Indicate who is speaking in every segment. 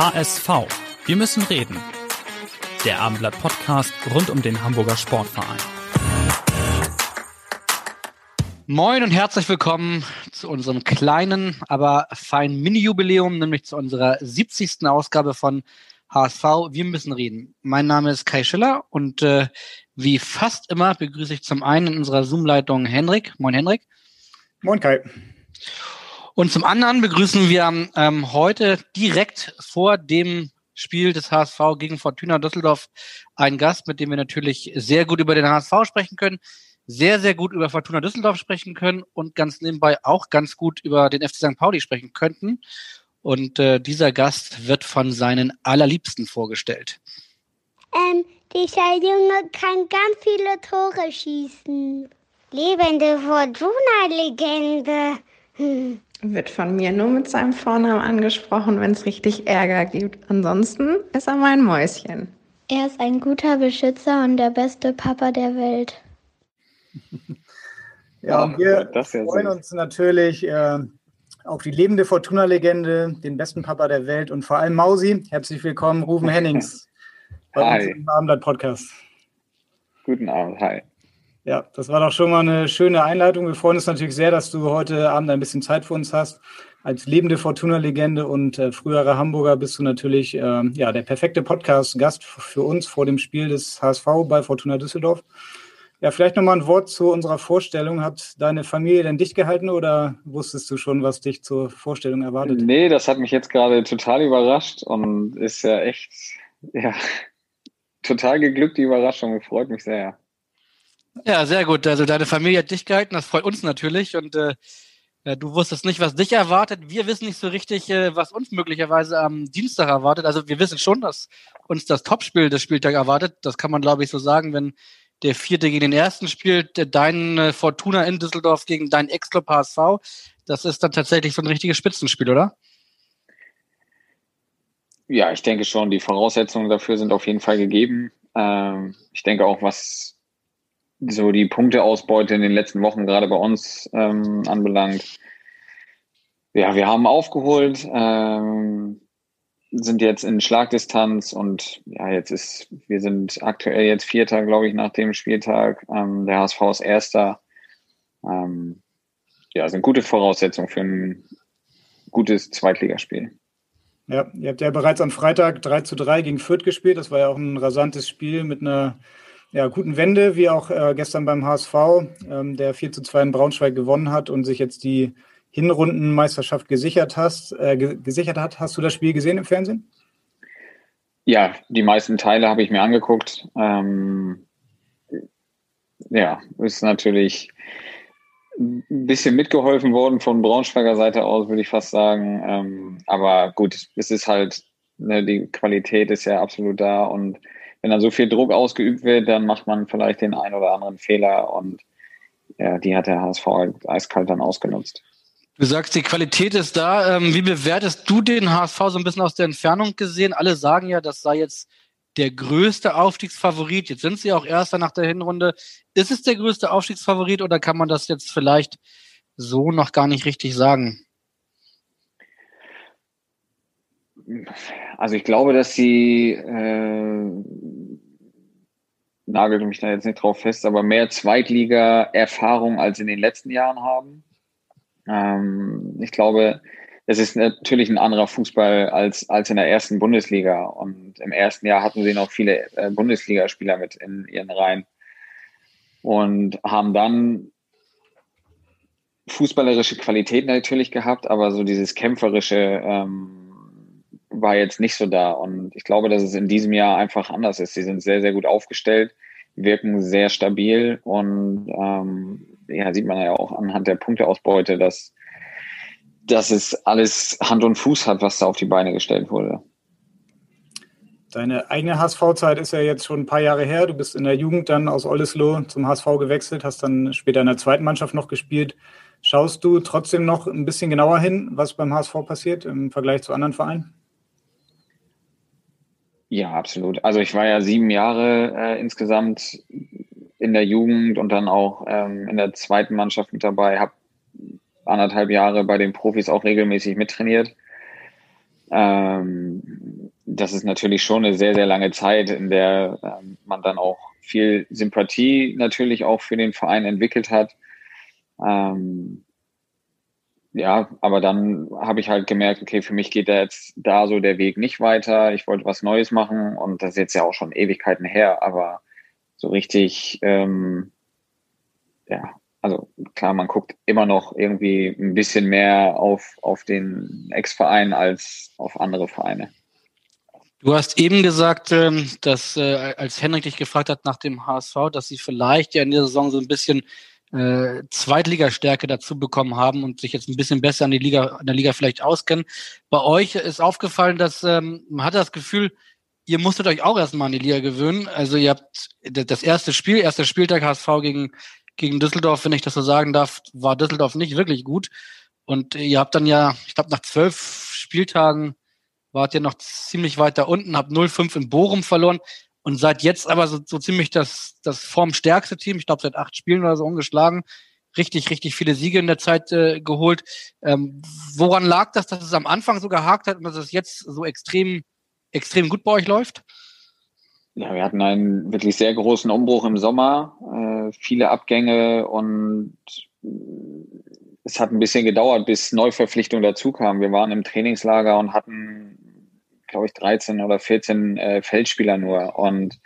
Speaker 1: HSV. Wir müssen reden. Der Abendblatt Podcast rund um den Hamburger Sportverein. Moin und herzlich willkommen zu unserem kleinen, aber feinen Mini-Jubiläum, nämlich zu unserer 70. Ausgabe von HSV. Wir müssen reden. Mein Name ist Kai Schiller und äh, wie fast immer begrüße ich zum einen in unserer Zoom-Leitung Henrik. Moin Henrik.
Speaker 2: Moin Kai.
Speaker 1: Und zum anderen begrüßen wir ähm, heute direkt vor dem Spiel des HSV gegen Fortuna Düsseldorf einen Gast, mit dem wir natürlich sehr gut über den HSV sprechen können sehr, sehr gut über Fortuna Düsseldorf sprechen können und ganz nebenbei auch ganz gut über den FC St. Pauli sprechen könnten. Und äh, dieser Gast wird von seinen Allerliebsten vorgestellt.
Speaker 3: Ähm, dieser Junge kann ganz viele Tore schießen. Lebende Fortuna-Legende.
Speaker 4: Hm. Wird von mir nur mit seinem Vornamen angesprochen, wenn es richtig Ärger gibt. Ansonsten ist er mein Mäuschen.
Speaker 3: Er ist ein guter Beschützer und der beste Papa der Welt.
Speaker 2: ja, und wir ja freuen süß. uns natürlich äh, auf die lebende Fortuna-Legende, den besten Papa der Welt und vor allem Mausi. Herzlich willkommen, Rufen Hennings, bei hi. uns im Abendblatt-Podcast.
Speaker 5: Guten Abend, hi.
Speaker 2: Ja, das war doch schon mal eine schöne Einleitung. Wir freuen uns natürlich sehr, dass du heute Abend ein bisschen Zeit für uns hast. Als lebende Fortuna-Legende und äh, früherer Hamburger bist du natürlich äh, ja, der perfekte Podcast-Gast für uns vor dem Spiel des HSV bei Fortuna Düsseldorf. Ja, vielleicht nochmal ein Wort zu unserer Vorstellung. Hat deine Familie denn dicht gehalten oder wusstest du schon, was dich zur Vorstellung erwartet?
Speaker 5: Nee, das hat mich jetzt gerade total überrascht und ist ja echt, ja, total geglückt, die Überraschung. Freut mich sehr.
Speaker 1: Ja, sehr gut. Also deine Familie hat dich gehalten, das freut uns natürlich und äh, du wusstest nicht, was dich erwartet. Wir wissen nicht so richtig, äh, was uns möglicherweise am Dienstag erwartet. Also wir wissen schon, dass uns das Topspiel des Spieltags erwartet. Das kann man, glaube ich, so sagen, wenn der vierte gegen den ersten spielt, dein äh, Fortuna in Düsseldorf gegen dein Ex-Club HSV. Das ist dann tatsächlich so ein richtiges Spitzenspiel, oder?
Speaker 5: Ja, ich denke schon, die Voraussetzungen dafür sind auf jeden Fall gegeben. Ähm, ich denke auch, was so die Punkteausbeute in den letzten Wochen gerade bei uns ähm, anbelangt. Ja, wir haben aufgeholt. Ähm, sind jetzt in Schlagdistanz und ja, jetzt ist, wir sind aktuell jetzt Vierter, glaube ich, nach dem Spieltag. Ähm, der HSV ist Erster. Ähm, ja, sind gute Voraussetzungen für ein gutes Zweitligaspiel.
Speaker 2: Ja, ihr habt ja bereits am Freitag 3 zu 3 gegen Fürth gespielt. Das war ja auch ein rasantes Spiel mit einer ja, guten Wende, wie auch äh, gestern beim HSV, ähm, der 4 zu 2 in Braunschweig gewonnen hat und sich jetzt die Hinrundenmeisterschaft gesichert hast, äh, gesichert hat. Hast du das Spiel gesehen im Fernsehen?
Speaker 5: Ja, die meisten Teile habe ich mir angeguckt. Ähm, ja, ist natürlich ein bisschen mitgeholfen worden von Braunschweiger Seite aus, würde ich fast sagen. Ähm, aber gut, es ist halt, ne, die Qualität ist ja absolut da und wenn dann so viel Druck ausgeübt wird, dann macht man vielleicht den einen oder anderen Fehler und ja, die hat der HSV eiskalt dann ausgenutzt.
Speaker 1: Du sagst, die Qualität ist da. Ähm, wie bewertest du den HSV so ein bisschen aus der Entfernung gesehen? Alle sagen ja, das sei jetzt der größte Aufstiegsfavorit. Jetzt sind sie auch Erster nach der Hinrunde. Ist es der größte Aufstiegsfavorit oder kann man das jetzt vielleicht so noch gar nicht richtig sagen?
Speaker 5: Also ich glaube, dass sie äh, nagelt mich da jetzt nicht drauf fest, aber mehr Zweitliga-Erfahrung als in den letzten Jahren haben. Ähm, ich glaube, es ist natürlich ein anderer Fußball als, als in der ersten Bundesliga. Und im ersten Jahr hatten sie noch viele äh, Bundesligaspieler mit in ihren Reihen und haben dann fußballerische Qualität natürlich gehabt, aber so dieses kämpferische ähm, war jetzt nicht so da. Und ich glaube, dass es in diesem Jahr einfach anders ist. Sie sind sehr, sehr gut aufgestellt, wirken sehr stabil und ähm, ja, sieht man ja auch anhand der Punkteausbeute, dass dass es alles Hand und Fuß hat, was da auf die Beine gestellt wurde.
Speaker 2: Deine eigene HSV-Zeit ist ja jetzt schon ein paar Jahre her. Du bist in der Jugend dann aus Oldesloe zum HSV gewechselt, hast dann später in der zweiten Mannschaft noch gespielt. Schaust du trotzdem noch ein bisschen genauer hin, was beim HSV passiert im Vergleich zu anderen Vereinen?
Speaker 5: Ja, absolut. Also ich war ja sieben Jahre äh, insgesamt in der Jugend und dann auch ähm, in der zweiten Mannschaft mit dabei, habe anderthalb Jahre bei den Profis auch regelmäßig mittrainiert. Ähm, das ist natürlich schon eine sehr, sehr lange Zeit, in der ähm, man dann auch viel Sympathie natürlich auch für den Verein entwickelt hat. Ähm, ja, aber dann habe ich halt gemerkt, okay, für mich geht da jetzt da so der Weg nicht weiter. Ich wollte was Neues machen und das ist jetzt ja auch schon Ewigkeiten her, aber so richtig, ähm, ja, also klar, man guckt immer noch irgendwie ein bisschen mehr auf, auf den Ex-Verein als auf andere Vereine.
Speaker 1: Du hast eben gesagt, ähm, dass äh, als Henrik dich gefragt hat nach dem HSV, dass sie vielleicht ja in der Saison so ein bisschen äh, Zweitligastärke dazu bekommen haben und sich jetzt ein bisschen besser an, die Liga, an der Liga vielleicht auskennen. Bei euch ist aufgefallen, dass ähm, man hat das Gefühl, ihr musstet euch auch erstmal an die Liga gewöhnen. Also ihr habt das erste Spiel, erster Spieltag HSV gegen, gegen Düsseldorf, wenn ich das so sagen darf, war Düsseldorf nicht wirklich gut. Und ihr habt dann ja, ich glaube, nach zwölf Spieltagen wart ihr noch ziemlich weiter unten, habt 0-5 in Bochum verloren und seid jetzt aber so, so ziemlich das, das formstärkste Team. Ich glaube, seit acht Spielen oder so ungeschlagen. Richtig, richtig viele Siege in der Zeit äh, geholt. Ähm, woran lag das, dass es am Anfang so gehakt hat und dass es jetzt so extrem, extrem gut bei euch läuft?
Speaker 5: Ja, wir hatten einen wirklich sehr großen Umbruch im Sommer, äh, viele Abgänge und es hat ein bisschen gedauert, bis Neuverpflichtungen dazu kamen. Wir waren im Trainingslager und hatten, glaube ich, 13 oder 14 äh, Feldspieler nur. Und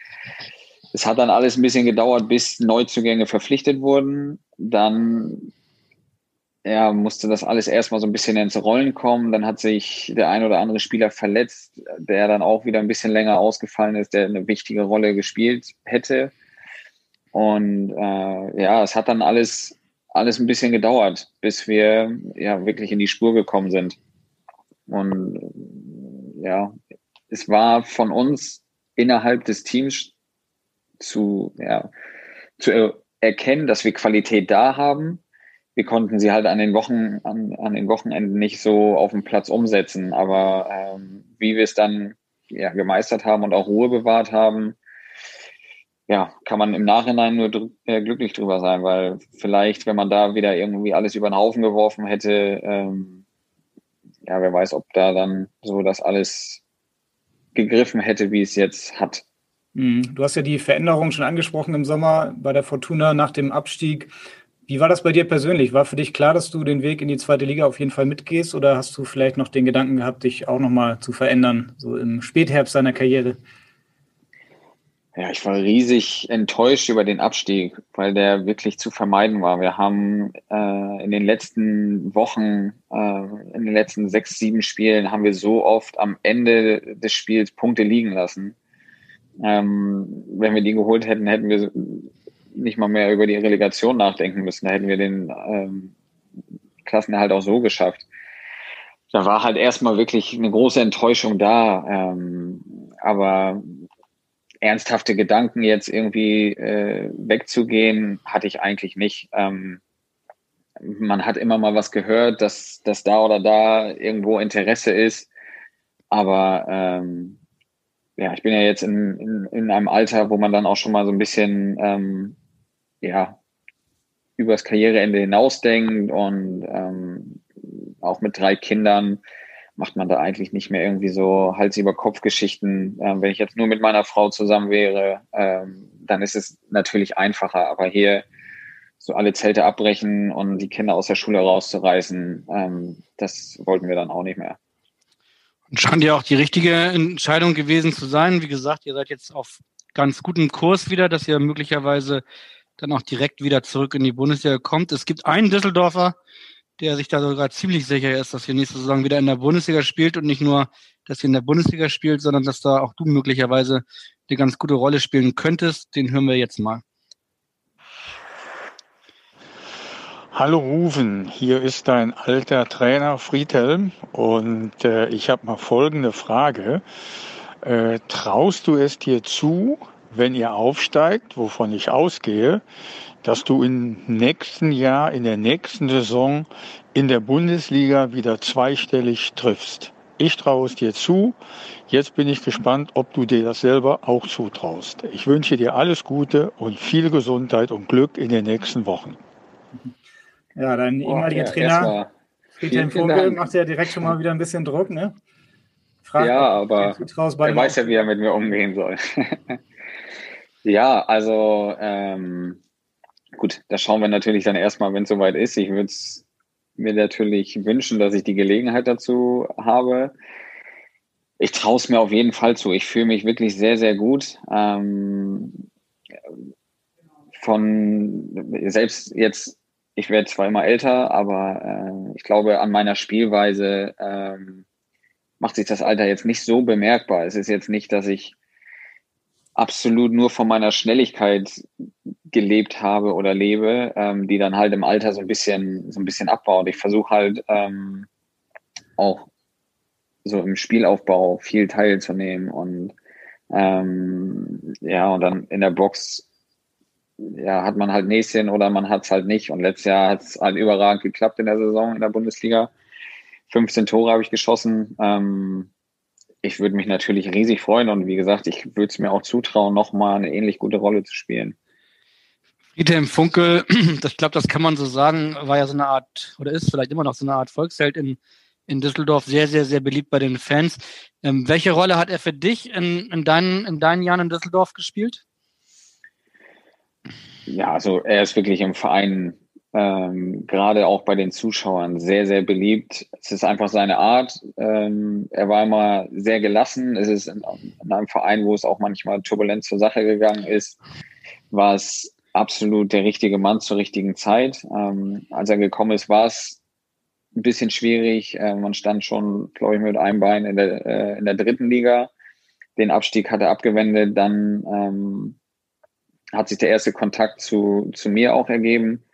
Speaker 5: es hat dann alles ein bisschen gedauert, bis Neuzugänge verpflichtet wurden. Dann ja, musste das alles erstmal so ein bisschen ins Rollen kommen. Dann hat sich der ein oder andere Spieler verletzt, der dann auch wieder ein bisschen länger ausgefallen ist, der eine wichtige Rolle gespielt hätte. Und äh, ja, es hat dann alles alles ein bisschen gedauert, bis wir ja wirklich in die Spur gekommen sind. Und ja, es war von uns innerhalb des Teams zu, ja, zu erkennen, dass wir Qualität da haben. Wir konnten sie halt an den Wochen, an, an den Wochenenden nicht so auf dem Platz umsetzen. Aber ähm, wie wir es dann ja, gemeistert haben und auch Ruhe bewahrt haben, ja, kann man im Nachhinein nur dr äh, glücklich drüber sein, weil vielleicht, wenn man da wieder irgendwie alles über den Haufen geworfen hätte, ähm, ja, wer weiß, ob da dann so das alles gegriffen hätte, wie es jetzt hat.
Speaker 2: Mhm. Du hast ja die Veränderung schon angesprochen im Sommer bei der Fortuna nach dem Abstieg. Wie war das bei dir persönlich? War für dich klar, dass du den Weg in die zweite Liga auf jeden Fall mitgehst oder hast du vielleicht noch den Gedanken gehabt, dich auch nochmal zu verändern, so im Spätherbst deiner Karriere?
Speaker 5: Ja, ich war riesig enttäuscht über den Abstieg, weil der wirklich zu vermeiden war. Wir haben äh, in den letzten Wochen, äh, in den letzten sechs, sieben Spielen, haben wir so oft am Ende des Spiels Punkte liegen lassen. Ähm, wenn wir die geholt hätten, hätten wir nicht mal mehr über die Relegation nachdenken müssen. Da hätten wir den ähm, Klassenerhalt auch so geschafft. Da war halt erstmal wirklich eine große Enttäuschung da. Ähm, aber ernsthafte Gedanken jetzt irgendwie äh, wegzugehen, hatte ich eigentlich nicht. Ähm, man hat immer mal was gehört, dass, dass da oder da irgendwo Interesse ist. Aber ähm, ja, ich bin ja jetzt in, in, in einem Alter, wo man dann auch schon mal so ein bisschen ähm, ja, übers Karriereende hinausdenkt und ähm, auch mit drei Kindern macht man da eigentlich nicht mehr irgendwie so Hals über Kopf Geschichten. Ähm, wenn ich jetzt nur mit meiner Frau zusammen wäre, ähm, dann ist es natürlich einfacher. Aber hier so alle Zelte abbrechen und die Kinder aus der Schule rauszureißen, ähm, das wollten wir dann auch nicht mehr.
Speaker 1: Und scheint ja auch die richtige Entscheidung gewesen zu sein. Wie gesagt, ihr seid jetzt auf ganz gutem Kurs wieder, dass ihr möglicherweise dann auch direkt wieder zurück in die Bundesliga kommt. Es gibt einen Düsseldorfer, der sich da sogar ziemlich sicher ist, dass ihr nächste Saison wieder in der Bundesliga spielt und nicht nur, dass ihr in der Bundesliga spielt, sondern dass da auch du möglicherweise eine ganz gute Rolle spielen könntest. Den hören wir jetzt mal.
Speaker 6: Hallo Ruven, hier ist dein alter Trainer Friedhelm und äh, ich habe mal folgende Frage. Äh, traust du es dir zu, wenn ihr aufsteigt, wovon ich ausgehe, dass du im nächsten Jahr, in der nächsten Saison in der Bundesliga wieder zweistellig triffst? Ich traue es dir zu. Jetzt bin ich gespannt, ob du dir das selber auch zutraust. Ich wünsche dir alles Gute und viel Gesundheit und Glück in den nächsten Wochen.
Speaker 2: Ja, dein ehemaliger oh, ja, Trainer Friedhelm Funkel macht ja direkt schon mal wieder ein bisschen Druck, ne?
Speaker 5: Fragt, ja, aber er weiß ja, wie er mit mir umgehen soll. ja, also ähm, gut, da schauen wir natürlich dann erstmal, wenn es soweit ist. Ich würde es mir natürlich wünschen, dass ich die Gelegenheit dazu habe. Ich traue es mir auf jeden Fall zu. Ich fühle mich wirklich sehr, sehr gut. Ähm, von selbst jetzt ich werde zwar immer älter, aber äh, ich glaube, an meiner Spielweise ähm, macht sich das Alter jetzt nicht so bemerkbar. Es ist jetzt nicht, dass ich absolut nur von meiner Schnelligkeit gelebt habe oder lebe, ähm, die dann halt im Alter so ein bisschen so ein bisschen abbaut. Ich versuche halt ähm, auch so im Spielaufbau viel teilzunehmen und ähm, ja und dann in der Box ja, hat man halt Näschen oder man hat es halt nicht. Und letztes Jahr hat es halt überragend geklappt in der Saison in der Bundesliga. 15 Tore habe ich geschossen. Ähm, ich würde mich natürlich riesig freuen und wie gesagt, ich würde es mir auch zutrauen, nochmal eine ähnlich gute Rolle zu spielen.
Speaker 1: Friedhelm Funkel, ich glaube, das kann man so sagen, war ja so eine Art, oder ist vielleicht immer noch so eine Art Volksheld in, in Düsseldorf, sehr, sehr, sehr beliebt bei den Fans. Ähm, welche Rolle hat er für dich in, in, deinen, in deinen Jahren in Düsseldorf gespielt?
Speaker 5: Ja, also er ist wirklich im Verein ähm, gerade auch bei den Zuschauern sehr, sehr beliebt. Es ist einfach seine Art. Ähm, er war immer sehr gelassen. Es ist in, in, einem Verein, wo es auch manchmal turbulent zur Sache gegangen ist, war es absolut der richtige Mann zur richtigen Zeit. Ähm, als er gekommen ist, war es ein bisschen schwierig. Äh, man stand schon, glaube ich, mit einem Bein in der, äh, in der dritten Liga. Den Abstieg hat er abgewendet. Dann ähm, hat sich der erste Kontakt zu, zu mir auch ergeben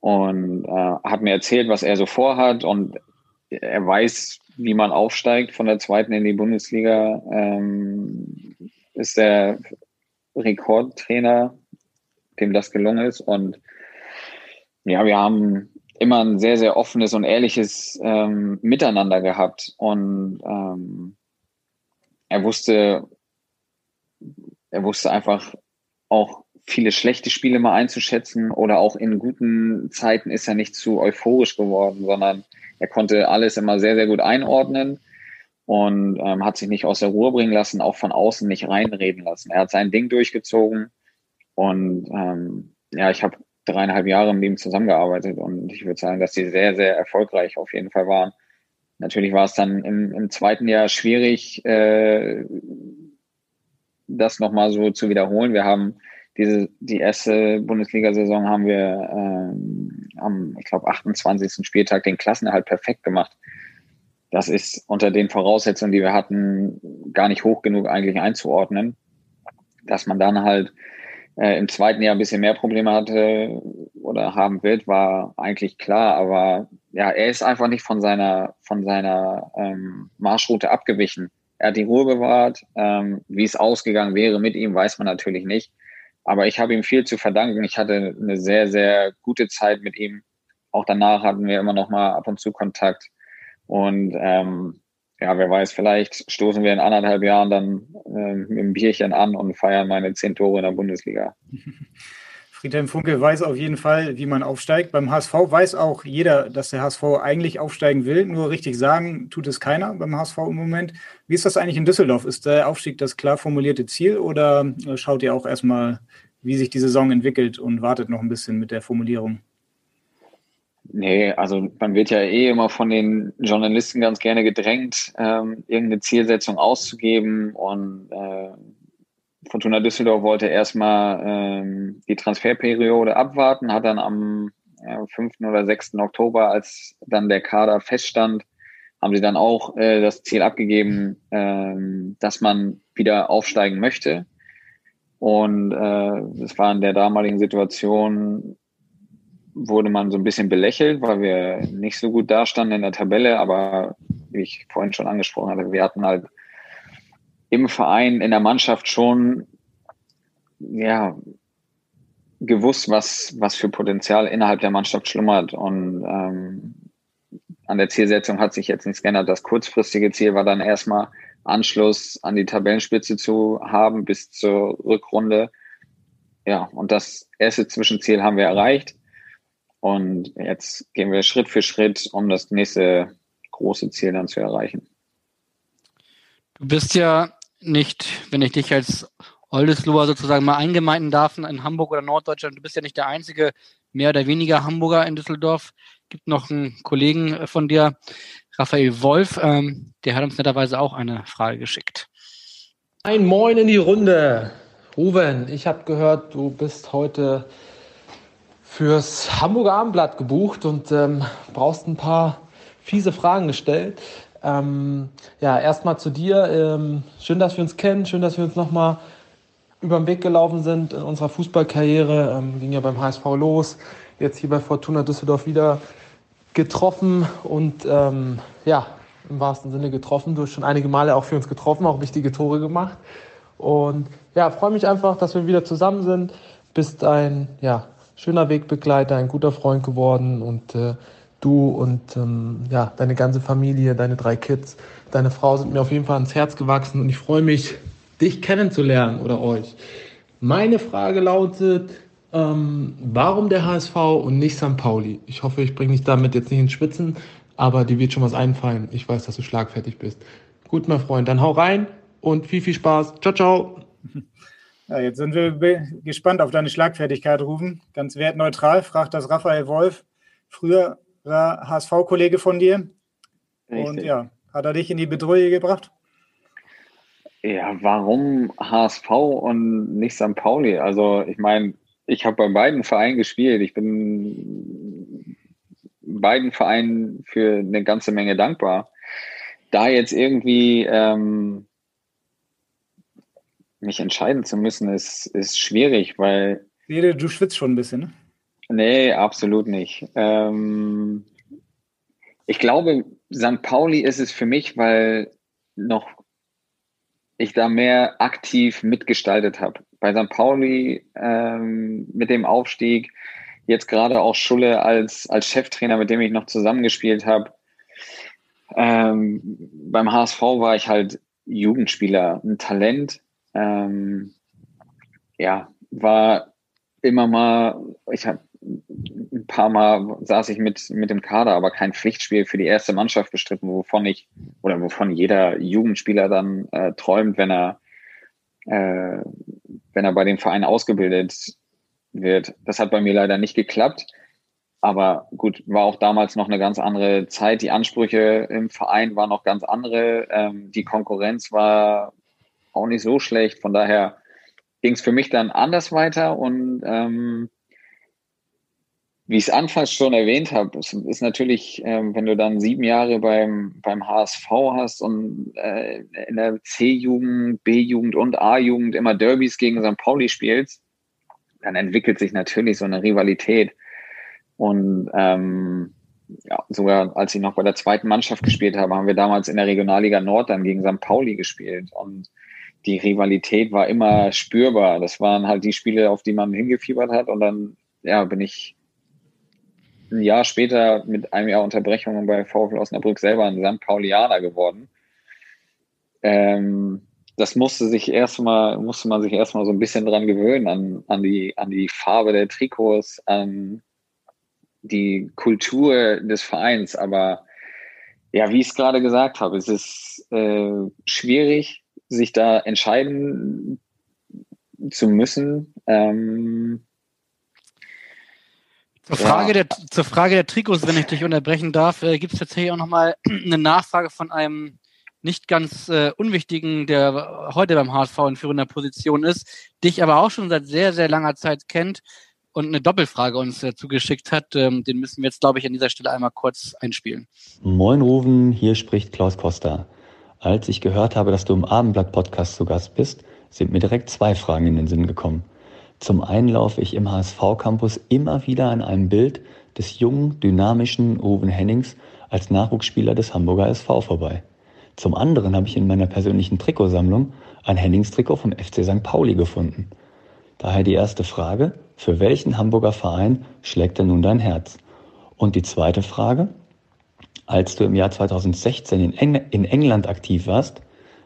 Speaker 5: und äh, hat mir erzählt, was er so vorhat und er weiß, wie man aufsteigt von der zweiten in die Bundesliga. Ähm, ist der Rekordtrainer, dem das gelungen ist und ja, wir haben immer ein sehr, sehr offenes und ehrliches ähm, Miteinander gehabt und ähm, er wusste, er wusste einfach, auch viele schlechte Spiele mal einzuschätzen oder auch in guten Zeiten ist er nicht zu euphorisch geworden, sondern er konnte alles immer sehr, sehr gut einordnen und ähm, hat sich nicht aus der Ruhe bringen lassen, auch von außen nicht reinreden lassen. Er hat sein Ding durchgezogen und ähm, ja, ich habe dreieinhalb Jahre mit ihm zusammengearbeitet und ich würde sagen, dass die sehr, sehr erfolgreich auf jeden Fall waren. Natürlich war es dann im, im zweiten Jahr schwierig, äh, das nochmal so zu wiederholen. Wir haben diese, die erste Bundesliga-Saison haben wir ähm, am, ich glaube, 28. Spieltag den Klassenerhalt perfekt gemacht. Das ist unter den Voraussetzungen, die wir hatten, gar nicht hoch genug eigentlich einzuordnen. Dass man dann halt äh, im zweiten Jahr ein bisschen mehr Probleme hatte oder haben wird, war eigentlich klar. Aber ja, er ist einfach nicht von seiner, von seiner ähm, Marschroute abgewichen. Er hat die Ruhe bewahrt. Ähm, wie es ausgegangen wäre mit ihm, weiß man natürlich nicht. Aber ich habe ihm viel zu verdanken. Ich hatte eine sehr, sehr gute Zeit mit ihm. Auch danach hatten wir immer noch mal ab und zu Kontakt. Und ähm, ja, wer weiß, vielleicht stoßen wir in anderthalb Jahren dann äh, mit einem Bierchen an und feiern meine zehn Tore in der Bundesliga.
Speaker 2: Friedhelm Funke weiß auf jeden Fall, wie man aufsteigt. Beim HSV weiß auch jeder, dass der HSV eigentlich aufsteigen will. Nur richtig sagen tut es keiner beim HSV im Moment. Wie ist das eigentlich in Düsseldorf? Ist der Aufstieg das klar formulierte Ziel oder äh, schaut ihr auch erstmal, wie sich die Saison entwickelt und wartet noch ein bisschen mit der Formulierung?
Speaker 5: Nee, also man wird ja eh immer von den Journalisten ganz gerne gedrängt, ähm, irgendeine Zielsetzung auszugeben und äh, Fortuna Düsseldorf wollte erstmal ähm, die Transferperiode abwarten, hat dann am ja, 5. oder 6. Oktober, als dann der Kader feststand, haben sie dann auch äh, das Ziel abgegeben, ähm, dass man wieder aufsteigen möchte. Und äh, das war in der damaligen Situation wurde man so ein bisschen belächelt, weil wir nicht so gut dastanden in der Tabelle. Aber wie ich vorhin schon angesprochen hatte, wir hatten halt im Verein, in der Mannschaft schon, ja, gewusst, was, was für Potenzial innerhalb der Mannschaft schlummert. Und ähm, an der Zielsetzung hat sich jetzt nichts geändert. Das kurzfristige Ziel war dann erstmal Anschluss an die Tabellenspitze zu haben bis zur Rückrunde. Ja, und das erste Zwischenziel haben wir erreicht. Und jetzt gehen wir Schritt für Schritt, um das nächste große Ziel dann zu erreichen.
Speaker 1: Du bist ja nicht, wenn ich dich als Oldesloher sozusagen mal eingemeinden darf in Hamburg oder Norddeutschland, du bist ja nicht der einzige mehr oder weniger Hamburger in Düsseldorf. Gibt noch einen Kollegen von dir, Raphael Wolf, ähm, der hat uns netterweise auch eine Frage geschickt.
Speaker 7: Ein Moin in die Runde. Ruben, ich habe gehört, du bist heute fürs Hamburger Abendblatt gebucht und ähm, brauchst ein paar fiese Fragen gestellt. Ähm, ja, erstmal zu dir. Ähm, schön, dass wir uns kennen. Schön, dass wir uns nochmal über den Weg gelaufen sind in unserer Fußballkarriere. Ähm, ging ja beim HSV los. Jetzt hier bei Fortuna Düsseldorf wieder getroffen und ähm, ja, im wahrsten Sinne getroffen. Du hast schon einige Male auch für uns getroffen, auch wichtige Tore gemacht. Und ja, freue mich einfach, dass wir wieder zusammen sind. Bist ein ja, schöner Wegbegleiter, ein guter Freund geworden und äh, du und ähm, ja, deine ganze Familie, deine drei Kids, deine Frau sind mir auf jeden Fall ans Herz gewachsen und ich freue mich, dich kennenzulernen oder euch. Meine Frage lautet, ähm, warum der HSV und nicht St. Pauli? Ich hoffe, ich bringe dich damit jetzt nicht ins Schwitzen, aber dir wird schon was einfallen. Ich weiß, dass du schlagfertig bist. Gut, mein Freund, dann hau rein und viel, viel Spaß. Ciao, ciao.
Speaker 2: Ja, jetzt sind wir gespannt auf deine Schlagfertigkeit, Rufen. Ganz wertneutral fragt das Raphael Wolf, früher HSV-Kollege von dir. Richtig. Und ja, hat er dich in die Bedrohung gebracht?
Speaker 5: Ja, warum HSV und nicht St. Pauli? Also ich meine, ich habe bei beiden Vereinen gespielt. Ich bin beiden Vereinen für eine ganze Menge dankbar. Da jetzt irgendwie ähm, mich entscheiden zu müssen, ist, ist schwierig, weil.
Speaker 2: Du schwitzt schon ein bisschen, ne?
Speaker 5: Nee, absolut nicht. Ähm, ich glaube, St. Pauli ist es für mich, weil noch ich da mehr aktiv mitgestaltet habe. Bei St. Pauli ähm, mit dem Aufstieg, jetzt gerade auch Schulle als, als Cheftrainer, mit dem ich noch zusammengespielt habe. Ähm, beim HSV war ich halt Jugendspieler, ein Talent, ähm, ja, war immer mal, ich habe ein paar Mal saß ich mit, mit dem Kader, aber kein Pflichtspiel für die erste Mannschaft bestritten, wovon ich oder wovon jeder Jugendspieler dann äh, träumt, wenn er, äh, wenn er bei dem Verein ausgebildet wird. Das hat bei mir leider nicht geklappt. Aber gut, war auch damals noch eine ganz andere Zeit. Die Ansprüche im Verein waren noch ganz andere. Ähm, die Konkurrenz war auch nicht so schlecht. Von daher ging es für mich dann anders weiter und ähm, wie ich es anfangs schon erwähnt habe, es ist natürlich, ähm, wenn du dann sieben Jahre beim, beim HSV hast und äh, in der C-Jugend, B-Jugend und A-Jugend immer Derbys gegen St. Pauli spielst, dann entwickelt sich natürlich so eine Rivalität. Und ähm, ja, sogar als ich noch bei der zweiten Mannschaft gespielt habe, haben wir damals in der Regionalliga Nord dann gegen St. Pauli gespielt. Und die Rivalität war immer spürbar. Das waren halt die Spiele, auf die man hingefiebert hat. Und dann ja, bin ich ein Jahr später mit einem Jahr Unterbrechung bei VfL Osnabrück selber ein St. Paulianer geworden. Ähm, das musste sich erstmal, musste man sich erstmal so ein bisschen dran gewöhnen, an, an, die, an die Farbe der Trikots, an die Kultur des Vereins. Aber ja, wie ich es gerade gesagt habe, es ist äh, schwierig, sich da entscheiden zu müssen. Ähm,
Speaker 1: zur Frage, ja. der, zur Frage der Trikots, wenn ich dich unterbrechen darf, äh, gibt es tatsächlich auch nochmal eine Nachfrage von einem nicht ganz äh, unwichtigen, der heute beim HSV in führender Position ist, dich aber auch schon seit sehr, sehr langer Zeit kennt und eine Doppelfrage uns äh, zugeschickt hat. Ähm, den müssen wir jetzt, glaube ich, an dieser Stelle einmal kurz einspielen.
Speaker 8: Moin Ruven, hier spricht Klaus Costa. Als ich gehört habe, dass du im Abendblatt-Podcast zu Gast bist, sind mir direkt zwei Fragen in den Sinn gekommen. Zum einen laufe ich im HSV-Campus immer wieder an einem Bild des jungen, dynamischen Ruven Hennings als Nachwuchsspieler des Hamburger SV vorbei. Zum anderen habe ich in meiner persönlichen Trikotsammlung ein Hennings-Trikot vom FC St. Pauli gefunden. Daher die erste Frage, für welchen Hamburger Verein schlägt denn nun dein Herz? Und die zweite Frage, als du im Jahr 2016 in, Eng in England aktiv warst,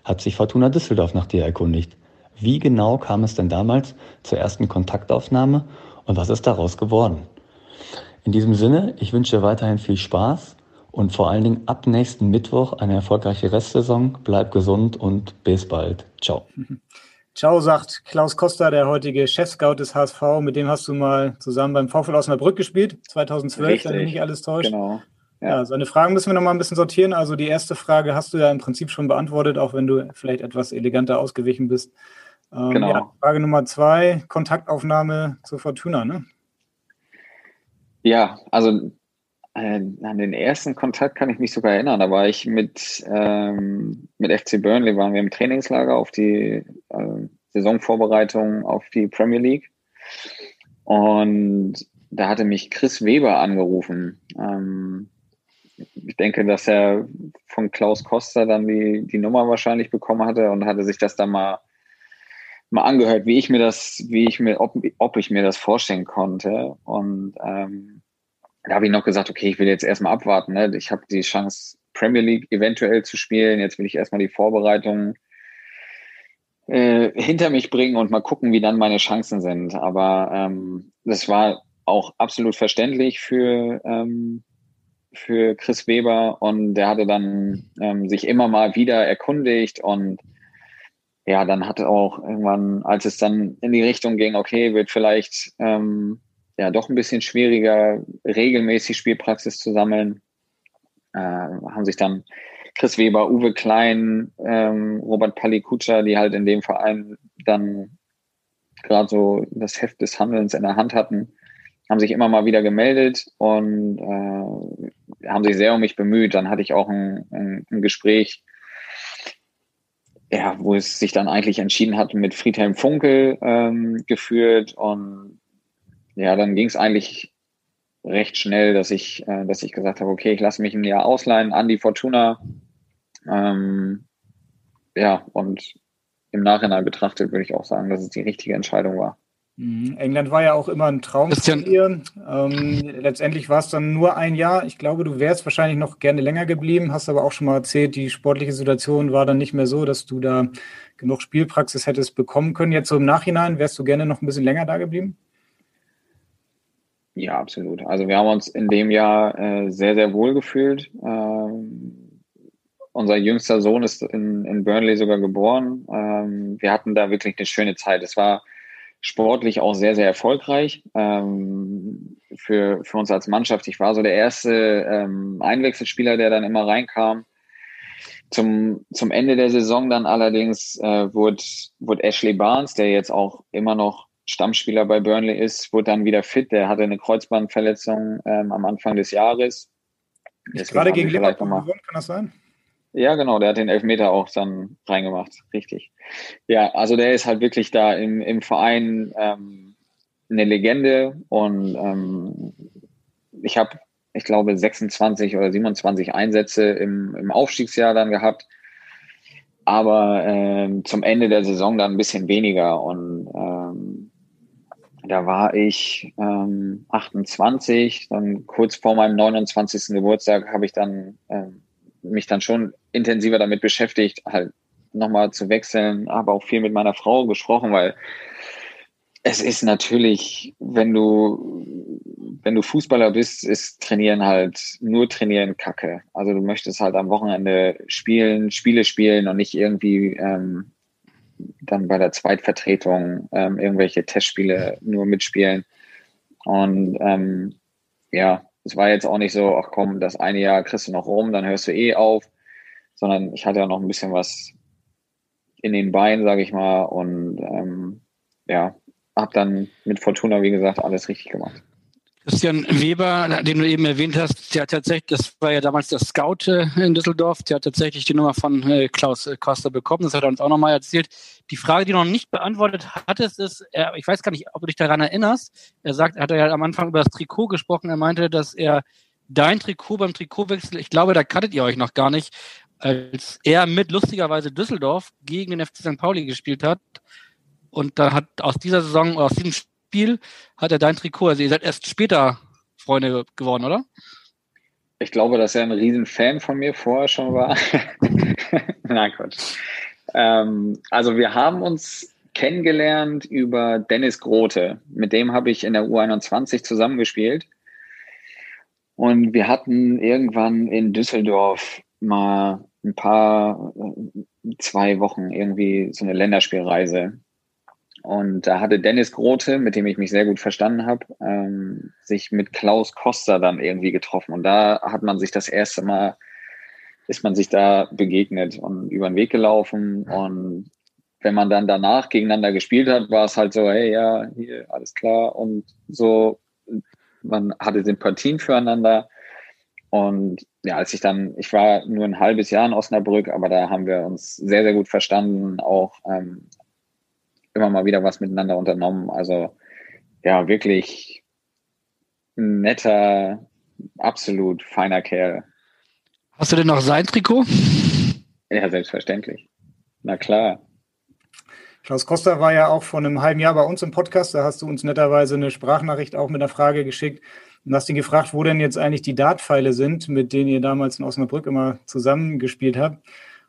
Speaker 8: hat sich Fortuna Düsseldorf nach dir erkundigt. Wie genau kam es denn damals zur ersten Kontaktaufnahme und was ist daraus geworden? In diesem Sinne, ich wünsche dir weiterhin viel Spaß und vor allen Dingen ab nächsten Mittwoch eine erfolgreiche Restsaison. Bleib gesund und bis bald. Ciao.
Speaker 2: Ciao, sagt Klaus Costa, der heutige Chefscout des HSV. Mit dem hast du mal zusammen beim VfL Osnabrück gespielt, 2012, Richtig. wenn mich nicht alles täuscht. Genau. Ja. seine Fragen müssen wir noch mal ein bisschen sortieren. Also die erste Frage hast du ja im Prinzip schon beantwortet, auch wenn du vielleicht etwas eleganter ausgewichen bist. Ähm, genau. Ja, Frage Nummer zwei, Kontaktaufnahme zur Fortuna, ne?
Speaker 5: Ja, also äh, an den ersten Kontakt kann ich mich sogar erinnern. Da war ich mit, ähm, mit FC Burnley, waren wir im Trainingslager auf die äh, Saisonvorbereitung auf die Premier League. Und da hatte mich Chris Weber angerufen. Ähm, ich denke, dass er von Klaus Koster dann die, die Nummer wahrscheinlich bekommen hatte und hatte sich das dann mal, mal angehört, wie ich mir das, wie ich mir, ob, ob ich mir das vorstellen konnte. Und ähm, da habe ich noch gesagt, okay, ich will jetzt erstmal abwarten. Ne? Ich habe die Chance, Premier League eventuell zu spielen. Jetzt will ich erstmal die Vorbereitung äh, hinter mich bringen und mal gucken, wie dann meine Chancen sind. Aber ähm, das war auch absolut verständlich für, ähm, für Chris Weber und der hatte dann ähm, sich immer mal wieder erkundigt und ja, dann hatte auch irgendwann, als es dann in die Richtung ging, okay, wird vielleicht ähm, ja doch ein bisschen schwieriger, regelmäßig Spielpraxis zu sammeln, äh, haben sich dann Chris Weber, Uwe Klein, ähm, Robert Palikutscher, die halt in dem Verein dann gerade so das Heft des Handelns in der Hand hatten, haben sich immer mal wieder gemeldet und äh, haben sich sehr um mich bemüht. Dann hatte ich auch ein, ein, ein Gespräch, ja, wo es sich dann eigentlich entschieden hat, mit Friedhelm Funkel ähm, geführt. Und ja, dann ging es eigentlich recht schnell, dass ich, äh, dass ich gesagt habe, okay, ich lasse mich ein Jahr ausleihen an die Fortuna. Ähm, ja, und im Nachhinein betrachtet würde ich auch sagen, dass es die richtige Entscheidung war.
Speaker 2: Mhm. England war ja auch immer ein Traum von dir. Ähm, letztendlich war es dann nur ein Jahr. Ich glaube, du wärst wahrscheinlich noch gerne länger geblieben, hast aber auch schon mal erzählt, die sportliche Situation war dann nicht mehr so, dass du da genug Spielpraxis hättest bekommen können. Jetzt so im Nachhinein, wärst du gerne noch ein bisschen länger da geblieben?
Speaker 5: Ja, absolut. Also wir haben uns in dem Jahr äh, sehr, sehr wohl gefühlt. Ähm, unser jüngster Sohn ist in, in Burnley sogar geboren. Ähm, wir hatten da wirklich eine schöne Zeit. Es war sportlich auch sehr, sehr erfolgreich ähm, für, für uns als Mannschaft. Ich war so der erste ähm, Einwechselspieler, der dann immer reinkam. Zum, zum Ende der Saison dann allerdings äh, wurde, wurde Ashley Barnes, der jetzt auch immer noch Stammspieler bei Burnley ist, wurde dann wieder fit. Der hatte eine Kreuzbandverletzung ähm, am Anfang des Jahres.
Speaker 2: Gerade gegen Liverpool gewonnen, kann das sein?
Speaker 5: Ja, genau, der hat den Elfmeter auch dann reingemacht, richtig. Ja, also der ist halt wirklich da im, im Verein ähm, eine Legende und ähm, ich habe, ich glaube, 26 oder 27 Einsätze im, im Aufstiegsjahr dann gehabt, aber ähm, zum Ende der Saison dann ein bisschen weniger und ähm, da war ich ähm, 28, dann kurz vor meinem 29. Geburtstag habe ich dann ähm, mich dann schon intensiver damit beschäftigt, halt nochmal zu wechseln, aber auch viel mit meiner Frau gesprochen, weil es ist natürlich, wenn du, wenn du Fußballer bist, ist Trainieren halt nur Trainieren Kacke. Also du möchtest halt am Wochenende spielen, Spiele spielen und nicht irgendwie ähm, dann bei der Zweitvertretung ähm, irgendwelche Testspiele nur mitspielen. Und ähm, ja, es war jetzt auch nicht so, ach komm, das eine Jahr kriegst du noch rum, dann hörst du eh auf, sondern ich hatte ja noch ein bisschen was in den Beinen, sage ich mal, und ähm, ja, habe dann mit Fortuna, wie gesagt, alles richtig gemacht.
Speaker 1: Christian Weber, den du eben erwähnt hast, der hat tatsächlich, das war ja damals der Scout äh, in Düsseldorf, der hat tatsächlich die Nummer von äh, Klaus Costa bekommen. Das hat er uns auch nochmal erzählt. Die Frage, die du noch nicht beantwortet hattest, ist, er, ich weiß gar nicht, ob du dich daran erinnerst. Er sagt, hat er ja am Anfang über das Trikot gesprochen. Er meinte, dass er dein Trikot beim Trikotwechsel, ich glaube, da kanntet ihr euch noch gar nicht, als er mit lustigerweise Düsseldorf gegen den FC St. Pauli gespielt hat. Und da hat aus dieser Saison, aus diesem Spiel hat er dein Trikot. Also ihr seid erst später Freunde geworden, oder?
Speaker 5: Ich glaube, dass er ein Riesenfan von mir vorher schon war. Nein, Quatsch. Ähm, also wir haben uns kennengelernt über Dennis Grote. Mit dem habe ich in der U21 zusammengespielt. Und wir hatten irgendwann in Düsseldorf mal ein paar, äh, zwei Wochen irgendwie so eine Länderspielreise. Und da hatte Dennis Grote, mit dem ich mich sehr gut verstanden habe, ähm, sich mit Klaus Koster dann irgendwie getroffen. Und da hat man sich das erste Mal, ist man sich da begegnet und über den Weg gelaufen. Und wenn man dann danach gegeneinander gespielt hat, war es halt so, hey, ja, hier, alles klar. Und so, man hatte Sympathien füreinander. Und ja, als ich dann, ich war nur ein halbes Jahr in Osnabrück, aber da haben wir uns sehr, sehr gut verstanden, auch ähm, immer mal wieder was miteinander unternommen. Also ja, wirklich ein netter, absolut feiner Kerl.
Speaker 1: Hast du denn noch sein Trikot?
Speaker 5: Ja, selbstverständlich. Na klar.
Speaker 2: Klaus Costa war ja auch vor einem halben Jahr bei uns im Podcast. Da hast du uns netterweise eine Sprachnachricht auch mit einer Frage geschickt und hast ihn gefragt, wo denn jetzt eigentlich die Dartpfeile sind, mit denen ihr damals in Osnabrück immer zusammengespielt habt.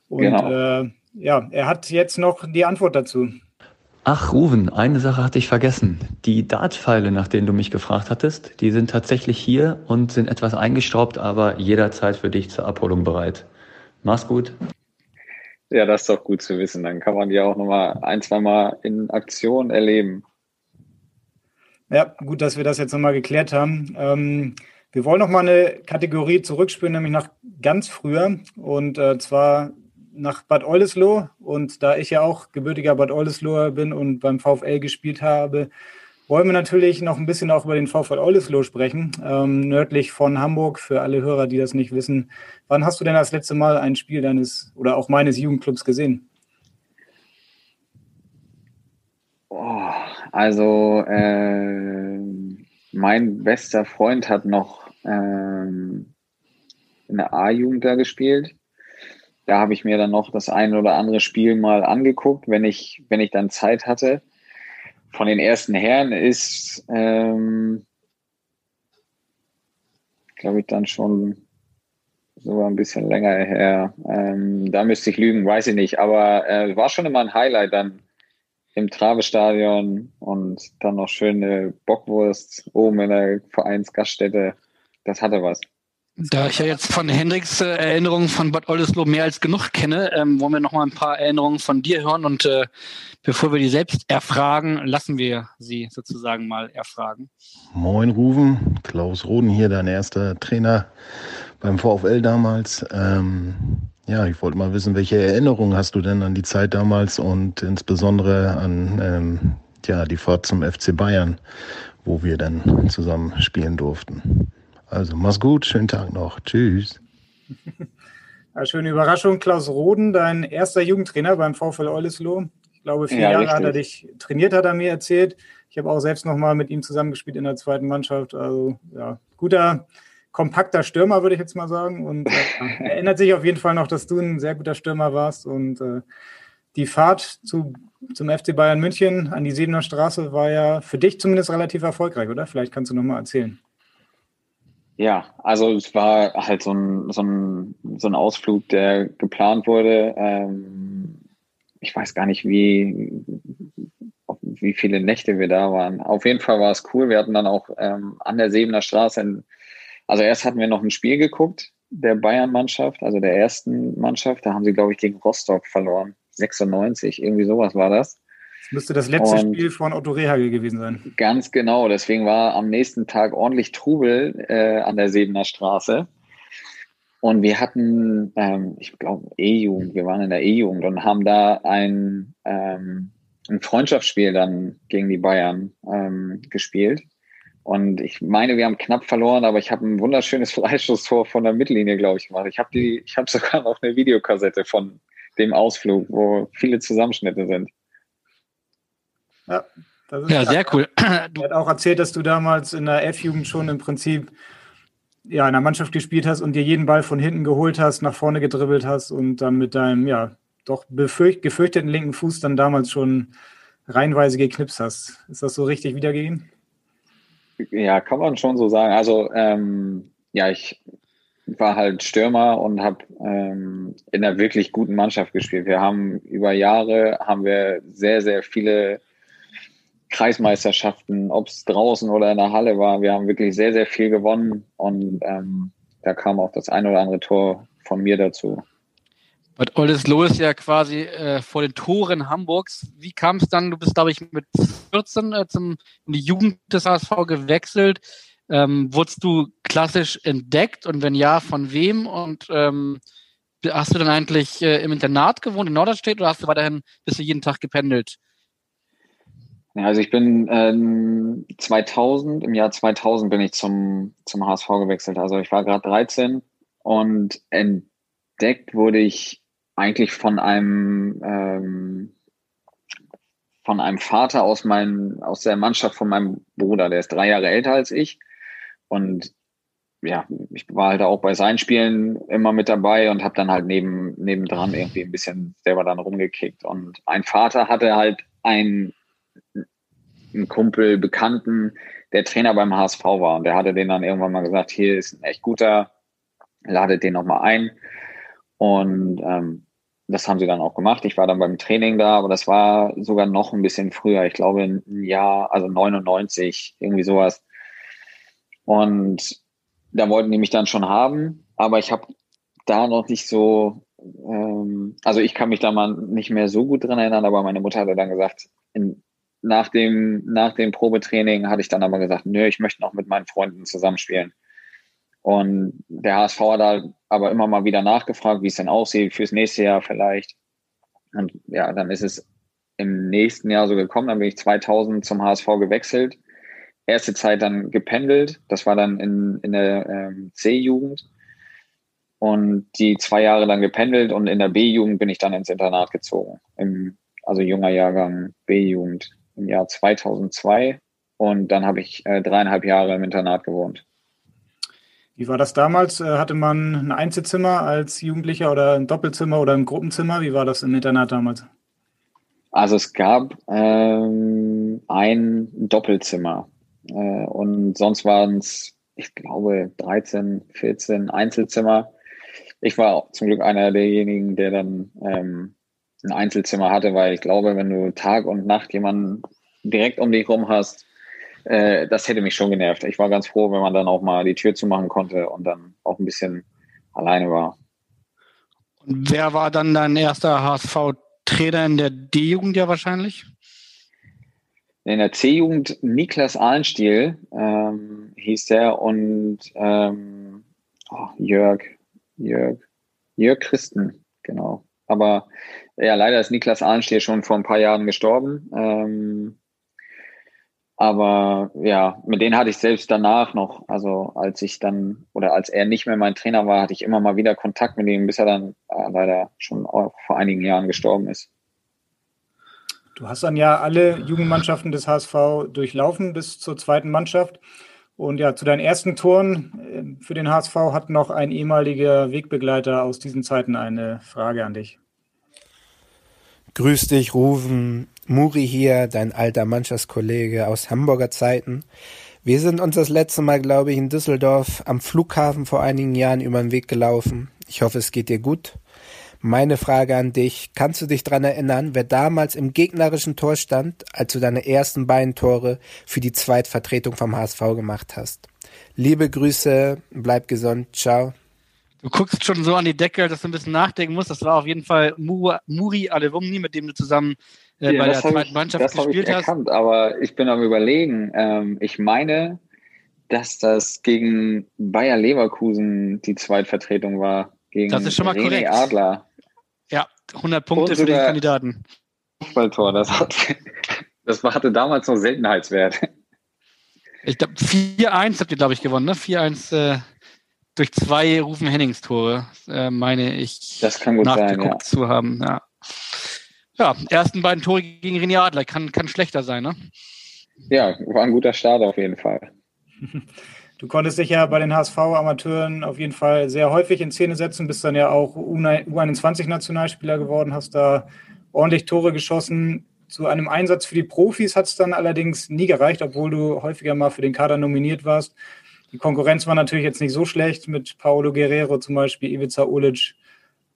Speaker 2: Und genau. äh, ja, er hat jetzt noch die Antwort dazu.
Speaker 8: Ach, Ruven, eine Sache hatte ich vergessen. Die Dartpfeile, nach denen du mich gefragt hattest, die sind tatsächlich hier und sind etwas eingestaubt, aber jederzeit für dich zur Abholung bereit. Mach's gut.
Speaker 5: Ja, das ist doch gut zu wissen. Dann kann man die auch nochmal ein, zwei Mal in Aktion erleben.
Speaker 2: Ja, gut, dass wir das jetzt nochmal geklärt haben. Ähm, wir wollen nochmal eine Kategorie zurückspüren, nämlich nach ganz früher. Und äh, zwar nach Bad Oldesloe und da ich ja auch gebürtiger Bad Oldesloe bin und beim VfL gespielt habe, wollen wir natürlich noch ein bisschen auch über den VfL Oldesloe sprechen, ähm, nördlich von Hamburg, für alle Hörer, die das nicht wissen. Wann hast du denn das letzte Mal ein Spiel deines oder auch meines Jugendclubs gesehen?
Speaker 5: Oh, also äh, mein bester Freund hat noch ähm, in der A-Jugend da gespielt da habe ich mir dann noch das ein oder andere Spiel mal angeguckt, wenn ich, wenn ich dann Zeit hatte. Von den ersten Herren ist, ähm, glaube ich, dann schon sogar ein bisschen länger her. Ähm, da müsste ich lügen, weiß ich nicht. Aber äh, war schon immer ein Highlight dann im Travestadion und dann noch schöne Bockwurst oben in der Vereinsgaststätte. Das hatte was.
Speaker 1: Da ich ja jetzt von Hendricks äh, Erinnerungen von Bad Oldesloe mehr als genug kenne, ähm, wollen wir noch mal ein paar Erinnerungen von dir hören. Und äh, bevor wir die selbst erfragen, lassen wir sie sozusagen mal erfragen.
Speaker 9: Moin Ruven, Klaus Roden hier, dein erster Trainer beim VfL damals. Ähm, ja, ich wollte mal wissen, welche Erinnerungen hast du denn an die Zeit damals und insbesondere an ähm, ja, die Fahrt zum FC Bayern, wo wir dann zusammen spielen durften. Also mach's gut, schönen Tag noch. Tschüss.
Speaker 2: Ja, schöne Überraschung, Klaus Roden, dein erster Jugendtrainer beim VfL Oldesloe. Ich glaube, vier ja, Jahre richtig. hat er dich trainiert, hat er mir erzählt. Ich habe auch selbst nochmal mit ihm zusammengespielt in der zweiten Mannschaft. Also ja, guter, kompakter Stürmer, würde ich jetzt mal sagen. Und äh, erinnert sich auf jeden Fall noch, dass du ein sehr guter Stürmer warst. Und äh, die Fahrt zu, zum FC Bayern München an die Siebener Straße war ja für dich zumindest relativ erfolgreich, oder? Vielleicht kannst du nochmal erzählen.
Speaker 5: Ja, also es war halt so ein, so ein, so ein Ausflug, der geplant wurde. Ähm, ich weiß gar nicht, wie, wie viele Nächte wir da waren. Auf jeden Fall war es cool. Wir hatten dann auch ähm, an der Sebener Straße, in, also erst hatten wir noch ein Spiel geguckt, der Bayern-Mannschaft, also der ersten Mannschaft. Da haben sie, glaube ich, gegen Rostock verloren. 96, irgendwie sowas war das.
Speaker 2: Müsste das letzte und Spiel von Otto Rehagel gewesen sein.
Speaker 5: Ganz genau. Deswegen war am nächsten Tag ordentlich Trubel äh, an der Sebener Straße. Und wir hatten, ähm, ich glaube, E-Jugend, wir waren in der E-Jugend und haben da ein, ähm, ein Freundschaftsspiel dann gegen die Bayern ähm, gespielt. Und ich meine, wir haben knapp verloren, aber ich habe ein wunderschönes Freistoßtor von der Mittellinie, glaube ich, gemacht. Ich habe die, ich habe sogar noch eine Videokassette von dem Ausflug, wo viele Zusammenschnitte sind.
Speaker 2: Ja,
Speaker 1: ja sehr cool.
Speaker 2: Du hat auch erzählt, dass du damals in der F-Jugend schon im Prinzip ja, in der Mannschaft gespielt hast und dir jeden Ball von hinten geholt hast, nach vorne gedribbelt hast und dann mit deinem, ja, doch befürcht, gefürchteten linken Fuß dann damals schon reihenweise geknipst hast. Ist das so richtig wiedergegeben?
Speaker 5: Ja, kann man schon so sagen. Also, ähm, ja, ich war halt Stürmer und habe ähm, in einer wirklich guten Mannschaft gespielt. Wir haben über Jahre haben wir sehr, sehr viele Kreismeisterschaften, ob es draußen oder in der Halle war. Wir haben wirklich sehr, sehr viel gewonnen und ähm, da kam auch das ein oder andere Tor von mir dazu.
Speaker 1: Bad Oldesloe ist ja quasi äh, vor den Toren Hamburgs. Wie kam es dann? Du bist, glaube ich, mit 14 äh, zum, in die Jugend des HSV gewechselt. Ähm, wurdest du klassisch entdeckt und wenn ja, von wem? Und ähm, hast du dann eigentlich äh, im Internat gewohnt in Norderstedt oder hast du weiterhin bist du jeden Tag gependelt?
Speaker 5: Ja, also ich bin ähm, 2000, im Jahr 2000 bin ich zum, zum HSV gewechselt. Also ich war gerade 13 und entdeckt wurde ich eigentlich von einem ähm, von einem Vater aus meinem aus der Mannschaft von meinem Bruder, der ist drei Jahre älter als ich. Und ja, ich war halt auch bei seinen Spielen immer mit dabei und habe dann halt neben nebendran irgendwie ein bisschen selber dann rumgekickt. Und ein Vater hatte halt ein einen Kumpel, Bekannten, der Trainer beim HSV war und der hatte den dann irgendwann mal gesagt, hier ist ein echt guter, ladet den nochmal ein und ähm, das haben sie dann auch gemacht. Ich war dann beim Training da, aber das war sogar noch ein bisschen früher. Ich glaube ein Jahr, also 99, irgendwie sowas. Und da wollten die mich dann schon haben, aber ich habe da noch nicht so, ähm, also ich kann mich da mal nicht mehr so gut dran erinnern, aber meine Mutter hatte dann gesagt, in, nach dem, nach dem Probetraining hatte ich dann aber gesagt, nö, ich möchte noch mit meinen Freunden zusammenspielen. Und der HSV hat halt aber immer mal wieder nachgefragt, wie es denn aussieht fürs nächste Jahr vielleicht. Und ja, dann ist es im nächsten Jahr so gekommen. Dann bin ich 2000 zum HSV gewechselt. Erste Zeit dann gependelt. Das war dann in, in der ähm, C-Jugend. Und die zwei Jahre dann gependelt und in der B-Jugend bin ich dann ins Internat gezogen. Im, also junger Jahrgang B-Jugend im Jahr 2002. Und dann habe ich äh, dreieinhalb Jahre im Internat gewohnt.
Speaker 2: Wie war das damals? Äh, hatte man ein Einzelzimmer als Jugendlicher oder ein Doppelzimmer oder ein Gruppenzimmer? Wie war das im Internat damals?
Speaker 5: Also es gab ähm, ein Doppelzimmer äh, und sonst waren es, ich glaube, 13, 14 Einzelzimmer. Ich war zum Glück einer derjenigen, der dann ähm, ein Einzelzimmer hatte, weil ich glaube, wenn du Tag und Nacht jemanden direkt um dich rum hast, äh, das hätte mich schon genervt. Ich war ganz froh, wenn man dann auch mal die Tür zumachen konnte und dann auch ein bisschen alleine war.
Speaker 1: Und wer war dann dein erster HSV-Trainer in der D-Jugend ja wahrscheinlich?
Speaker 5: In der C-Jugend Niklas Ahlenstiel ähm, hieß der und ähm, oh, Jörg, Jörg, Jörg Christen, genau. Aber ja, leider ist Niklas Ahlenstiel schon vor ein paar Jahren gestorben. Ähm, aber ja, mit denen hatte ich selbst danach noch, also als ich dann oder als er nicht mehr mein Trainer war, hatte ich immer mal wieder Kontakt mit ihm, bis er dann äh, leider schon vor einigen Jahren gestorben ist.
Speaker 2: Du hast dann ja alle Jugendmannschaften des HSV durchlaufen bis zur zweiten Mannschaft. Und ja, zu deinen ersten Toren äh, für den HSV hat noch ein ehemaliger Wegbegleiter aus diesen Zeiten eine Frage an dich.
Speaker 10: Grüß dich, Rufen. Muri hier, dein alter Mannschaftskollege aus Hamburger Zeiten. Wir sind uns das letzte Mal, glaube ich, in Düsseldorf am Flughafen vor einigen Jahren über den Weg gelaufen. Ich hoffe, es geht dir gut. Meine Frage an dich, kannst du dich dran erinnern, wer damals im gegnerischen Tor stand, als du deine ersten beiden Tore für die Zweitvertretung vom HSV gemacht hast? Liebe Grüße, bleib gesund, ciao.
Speaker 1: Du guckst schon so an die Decke, dass du ein bisschen nachdenken musst. Das war auf jeden Fall Muri Alevumni, mit dem du zusammen äh, ja, bei der zweiten Mannschaft
Speaker 5: das gespielt ich erkannt, hast. Aber ich bin am überlegen. Ähm, ich meine, dass das gegen Bayer Leverkusen die Zweitvertretung war. Gegen
Speaker 1: das ist schon mal
Speaker 5: René
Speaker 1: korrekt.
Speaker 5: Adler.
Speaker 1: Ja, 100 Punkte für den Kandidaten.
Speaker 5: Fußballtor, das, hat, das hatte damals noch Seltenheitswert.
Speaker 1: Ich glaube, 4-1 habt ihr, glaube ich, gewonnen, ne? 4-1 äh, durch zwei Rufen Hennings Tore, äh, meine ich.
Speaker 5: Das kann gut
Speaker 1: nachgeguckt
Speaker 5: sein, ja.
Speaker 1: zu haben, ja. Ja, ersten beiden Tore gegen René Adler kann, kann schlechter sein, ne?
Speaker 5: Ja, war ein guter Start auf jeden Fall.
Speaker 2: Du konntest dich ja bei den HSV-Amateuren auf jeden Fall sehr häufig in Szene setzen, bist dann ja auch U21-Nationalspieler geworden, hast da ordentlich Tore geschossen. Zu einem Einsatz für die Profis hat es dann allerdings nie gereicht, obwohl du häufiger mal für den Kader nominiert warst. Die Konkurrenz war natürlich jetzt nicht so schlecht mit Paolo Guerrero zum Beispiel, Ivica Ulic.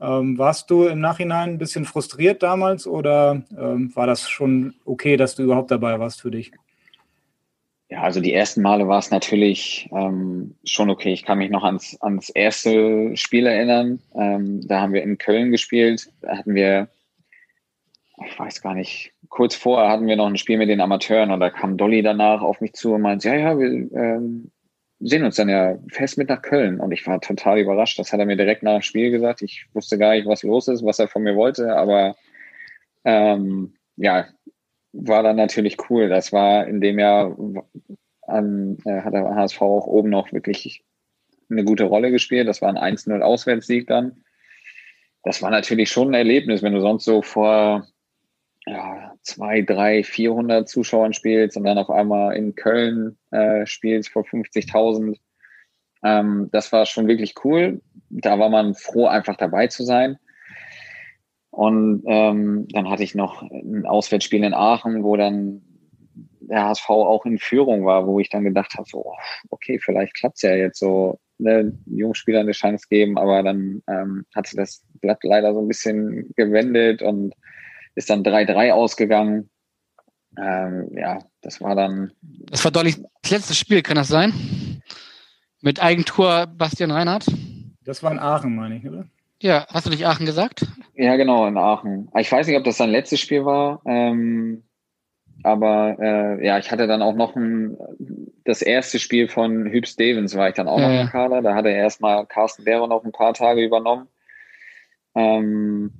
Speaker 2: Ähm, warst du im Nachhinein ein bisschen frustriert damals oder ähm, war das schon okay, dass du überhaupt dabei warst für dich?
Speaker 5: Ja, also die ersten Male war es natürlich ähm, schon okay. Ich kann mich noch ans, ans erste Spiel erinnern. Ähm, da haben wir in Köln gespielt. Da hatten wir, ich weiß gar nicht, kurz vorher hatten wir noch ein Spiel mit den Amateuren und da kam Dolly danach auf mich zu und meinte, ja, ja, wir ähm, sehen uns dann ja fest mit nach Köln. Und ich war total überrascht. Das hat er mir direkt nach dem Spiel gesagt. Ich wusste gar nicht, was los ist, was er von mir wollte, aber ähm, ja, war dann natürlich cool. Das war in dem Jahr, an, äh, hat der HSV auch oben noch wirklich eine gute Rolle gespielt. Das war ein 1-0 Auswärtssieg dann. Das war natürlich schon ein Erlebnis, wenn du sonst so vor ja, zwei, drei, 400 Zuschauern spielst und dann auf einmal in Köln äh, spielst vor 50.000. Ähm, das war schon wirklich cool. Da war man froh, einfach dabei zu sein. Und ähm, dann hatte ich noch ein Auswärtsspiel in Aachen, wo dann der HSV auch in Führung war, wo ich dann gedacht habe, so, okay, vielleicht klappt's ja jetzt so, ne, Jungspieler eine Chance geben, aber dann ähm, hat sich das Blatt leider so ein bisschen gewendet und ist dann 3-3 ausgegangen. Ähm, ja, das war dann.
Speaker 1: Das war deutlich das letzte Spiel, kann das sein? Mit Eigentor Bastian Reinhardt?
Speaker 2: Das war in Aachen, meine ich, oder?
Speaker 1: Ja, hast du nicht Aachen gesagt?
Speaker 5: Ja, genau, in Aachen. Ich weiß nicht, ob das sein letztes Spiel war, ähm, aber äh, ja, ich hatte dann auch noch ein, das erste Spiel von Hüb Stevens war ich dann auch
Speaker 1: Ja,
Speaker 5: noch im Kader. Da hatte erstmal Carsten Behrer noch ein paar Tage übernommen. Ähm,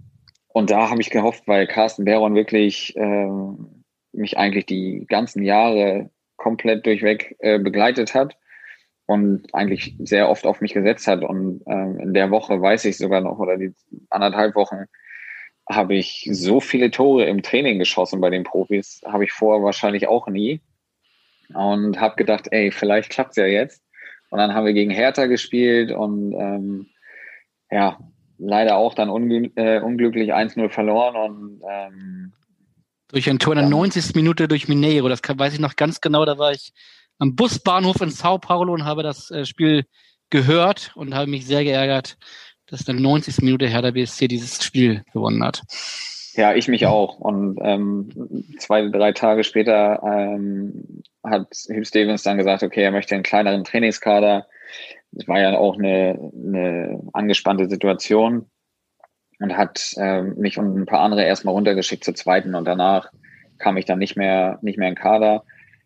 Speaker 5: und da habe ich gehofft, weil Carsten Behron wirklich ähm, mich eigentlich die ganzen Jahre komplett durchweg äh, begleitet hat und eigentlich sehr oft auf mich gesetzt hat. Und ähm, in der Woche weiß ich sogar noch, oder die anderthalb Wochen, habe ich so viele Tore im Training geschossen bei den Profis, habe ich vorher wahrscheinlich auch nie. Und habe gedacht, ey, vielleicht klappt's ja jetzt. Und dann haben wir gegen Hertha gespielt und ähm, ja, leider auch dann unglü äh, unglücklich 1-0 verloren und ähm,
Speaker 1: Durch ein Tor in der 90. Minute durch Mineiro. Das kann, weiß ich noch ganz genau. Da war ich am Busbahnhof in Sao Paulo und habe das äh, Spiel gehört und habe mich sehr geärgert, dass in der 90. Minute Hertha BSC dieses Spiel gewonnen hat.
Speaker 5: Ja, ich mich auch. Und ähm, zwei, drei Tage später ähm, hat Hugh Stevens dann gesagt, okay, er möchte einen kleineren Trainingskader. Es war ja auch eine, eine angespannte Situation und hat ähm, mich und ein paar andere erstmal runtergeschickt zur zweiten und danach kam ich dann nicht mehr, nicht mehr in Kader.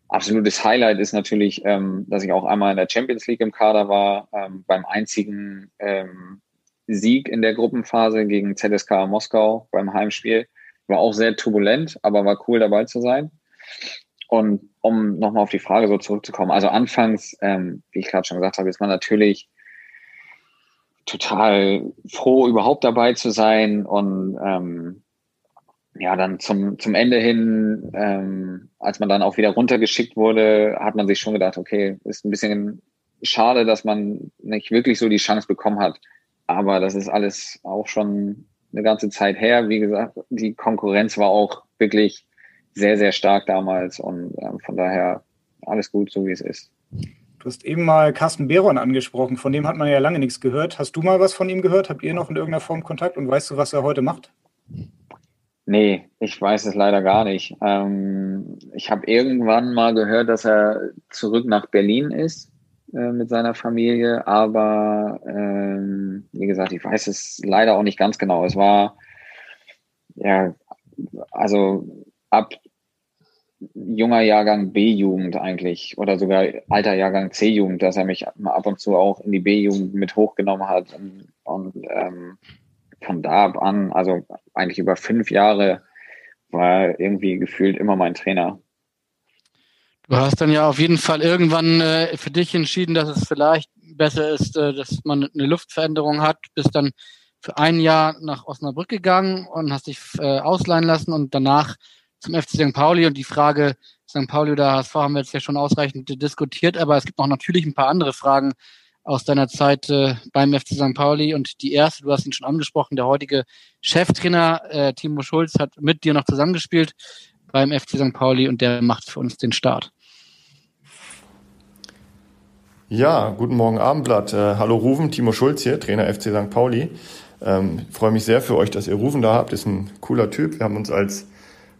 Speaker 5: Absolutes Highlight ist natürlich, ähm, dass ich auch einmal in der Champions League im Kader war, ähm, beim einzigen ähm, Sieg in der Gruppenphase gegen ZSK Moskau beim Heimspiel. War auch sehr turbulent, aber war cool dabei zu sein. Und um nochmal auf die Frage so zurückzukommen, also anfangs, ähm, wie ich gerade schon gesagt habe, ist man natürlich total froh, überhaupt dabei zu sein und ähm, ja, dann zum, zum Ende hin, ähm, als man dann auch wieder runtergeschickt wurde, hat man sich schon gedacht, okay, ist ein bisschen schade, dass man nicht wirklich so die Chance bekommen hat. Aber das ist alles auch schon eine ganze Zeit her. Wie gesagt, die Konkurrenz war auch wirklich sehr, sehr stark damals und ähm, von daher alles gut, so wie es ist.
Speaker 2: Du hast eben mal Carsten Behron angesprochen, von dem hat man ja lange nichts gehört. Hast du mal was von ihm gehört? Habt ihr noch in irgendeiner Form Kontakt und weißt du, was er heute macht?
Speaker 5: Nee, ich weiß es leider gar nicht. Ähm, ich habe irgendwann mal gehört, dass er zurück nach Berlin ist äh, mit seiner Familie, aber ähm, wie gesagt, ich weiß es leider auch nicht ganz genau. Es war ja, also ab junger Jahrgang B-Jugend eigentlich oder sogar alter Jahrgang C-Jugend, dass er mich ab und zu auch in die B-Jugend mit hochgenommen hat und, und ähm, von da ab an, also eigentlich über fünf Jahre, war irgendwie gefühlt immer mein Trainer.
Speaker 1: Du hast dann ja auf jeden Fall irgendwann äh, für dich entschieden, dass es vielleicht besser ist, äh, dass man eine Luftveränderung hat, bist dann für ein Jahr nach Osnabrück gegangen und hast dich äh, ausleihen lassen und danach zum FC St. Pauli und die Frage St. Pauli oder HSV haben wir jetzt ja schon ausreichend diskutiert, aber es gibt noch natürlich ein paar andere Fragen aus deiner Zeit äh, beim FC St. Pauli und die erste, du hast ihn schon angesprochen, der heutige Cheftrainer äh, Timo Schulz hat mit dir noch zusammengespielt beim FC St. Pauli und der macht für uns den Start.
Speaker 11: Ja, guten Morgen Abendblatt. Äh, hallo Rufen, Timo Schulz hier, Trainer FC St. Pauli. Ähm, freue mich sehr für euch, dass ihr Rufen da habt. Ist ein cooler Typ. Wir haben uns als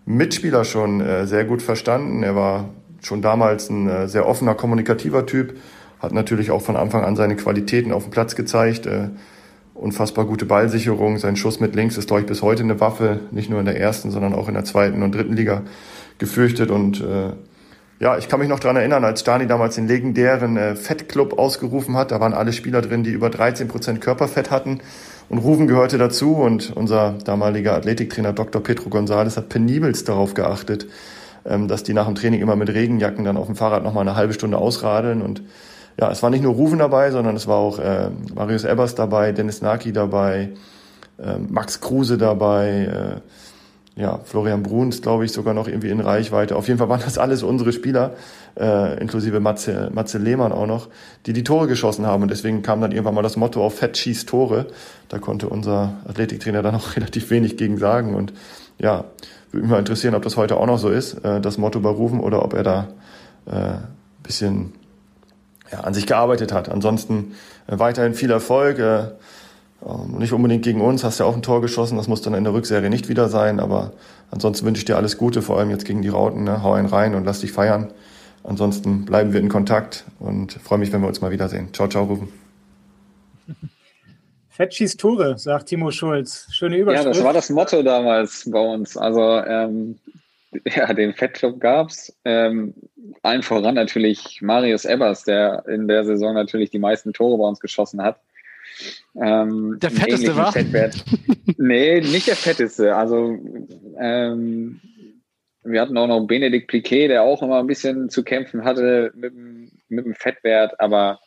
Speaker 11: Mitspieler schon äh, sehr gut verstanden. Er war schon damals ein äh, sehr offener, kommunikativer Typ, hat natürlich auch von Anfang an seine Qualitäten auf dem Platz gezeigt. Äh, unfassbar gute Ballsicherung. Sein Schuss mit links ist, glaube ich, bis heute eine Waffe, nicht nur in der ersten, sondern auch in der zweiten und dritten Liga gefürchtet und äh, ja, ich kann mich noch dran erinnern, als Stani damals den legendären äh, Fettclub ausgerufen hat. Da waren alle Spieler drin, die über 13 Prozent Körperfett hatten. Und Rufen gehörte dazu. Und unser damaliger Athletiktrainer Dr. Petro González hat penibelst darauf geachtet, ähm, dass die nach dem Training immer mit Regenjacken dann auf dem Fahrrad nochmal eine halbe Stunde ausradeln. Und ja, es war nicht nur Rufen dabei, sondern es war auch äh, Marius Ebers dabei, Dennis Naki dabei, äh, Max Kruse dabei, äh, ja, Florian Bruns, glaube ich, sogar noch irgendwie in Reichweite. Auf jeden Fall waren das alles unsere Spieler, äh, inklusive Matze, Matze Lehmann auch noch, die die Tore geschossen haben. Und deswegen kam dann irgendwann mal das Motto auf Fett schießt Tore. Da konnte unser Athletiktrainer dann auch relativ wenig gegen sagen. Und ja, würde mich mal interessieren, ob das heute auch noch so ist, äh, das Motto berufen, oder ob er da äh, bisschen ja, an sich gearbeitet hat. Ansonsten äh, weiterhin viel Erfolg. Äh, ähm, nicht unbedingt gegen uns, hast ja auch ein Tor geschossen, das muss dann in der Rückserie nicht wieder sein, aber ansonsten wünsche ich dir alles Gute, vor allem jetzt gegen die Rauten, ne? hau einen rein und lass dich feiern. Ansonsten bleiben wir in Kontakt und freue mich, wenn wir uns mal wiedersehen. Ciao, ciao, Rufen.
Speaker 2: Fetschis Tore, sagt Timo Schulz. Schöne Überschrift.
Speaker 5: Ja, das war das Motto damals bei uns. Also ähm, ja, den Fettclub gab's. Ähm, allen voran natürlich Marius Ebers, der in der Saison natürlich die meisten Tore bei uns geschossen hat.
Speaker 1: Ähm, der fetteste war?
Speaker 5: Fettwert. nee, nicht der fetteste. Also ähm, wir hatten auch noch Benedikt Pliquet, der auch immer ein bisschen zu kämpfen hatte mit, mit dem Fettwert, aber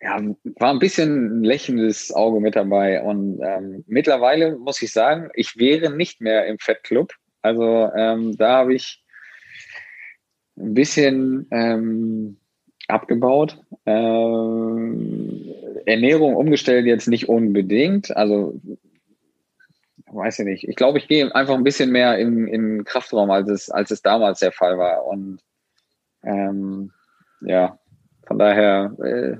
Speaker 5: ja, war ein bisschen ein lächelndes Auge mit dabei. Und ähm, mittlerweile muss ich sagen, ich wäre nicht mehr im Fettclub. Also ähm, da habe ich ein bisschen ähm, abgebaut. Ähm, Ernährung umgestellt jetzt nicht unbedingt. Also weiß ich nicht. Ich glaube, ich gehe einfach ein bisschen mehr im, im Kraftraum, als es, als es damals der Fall war. Und ähm, ja, von daher äh,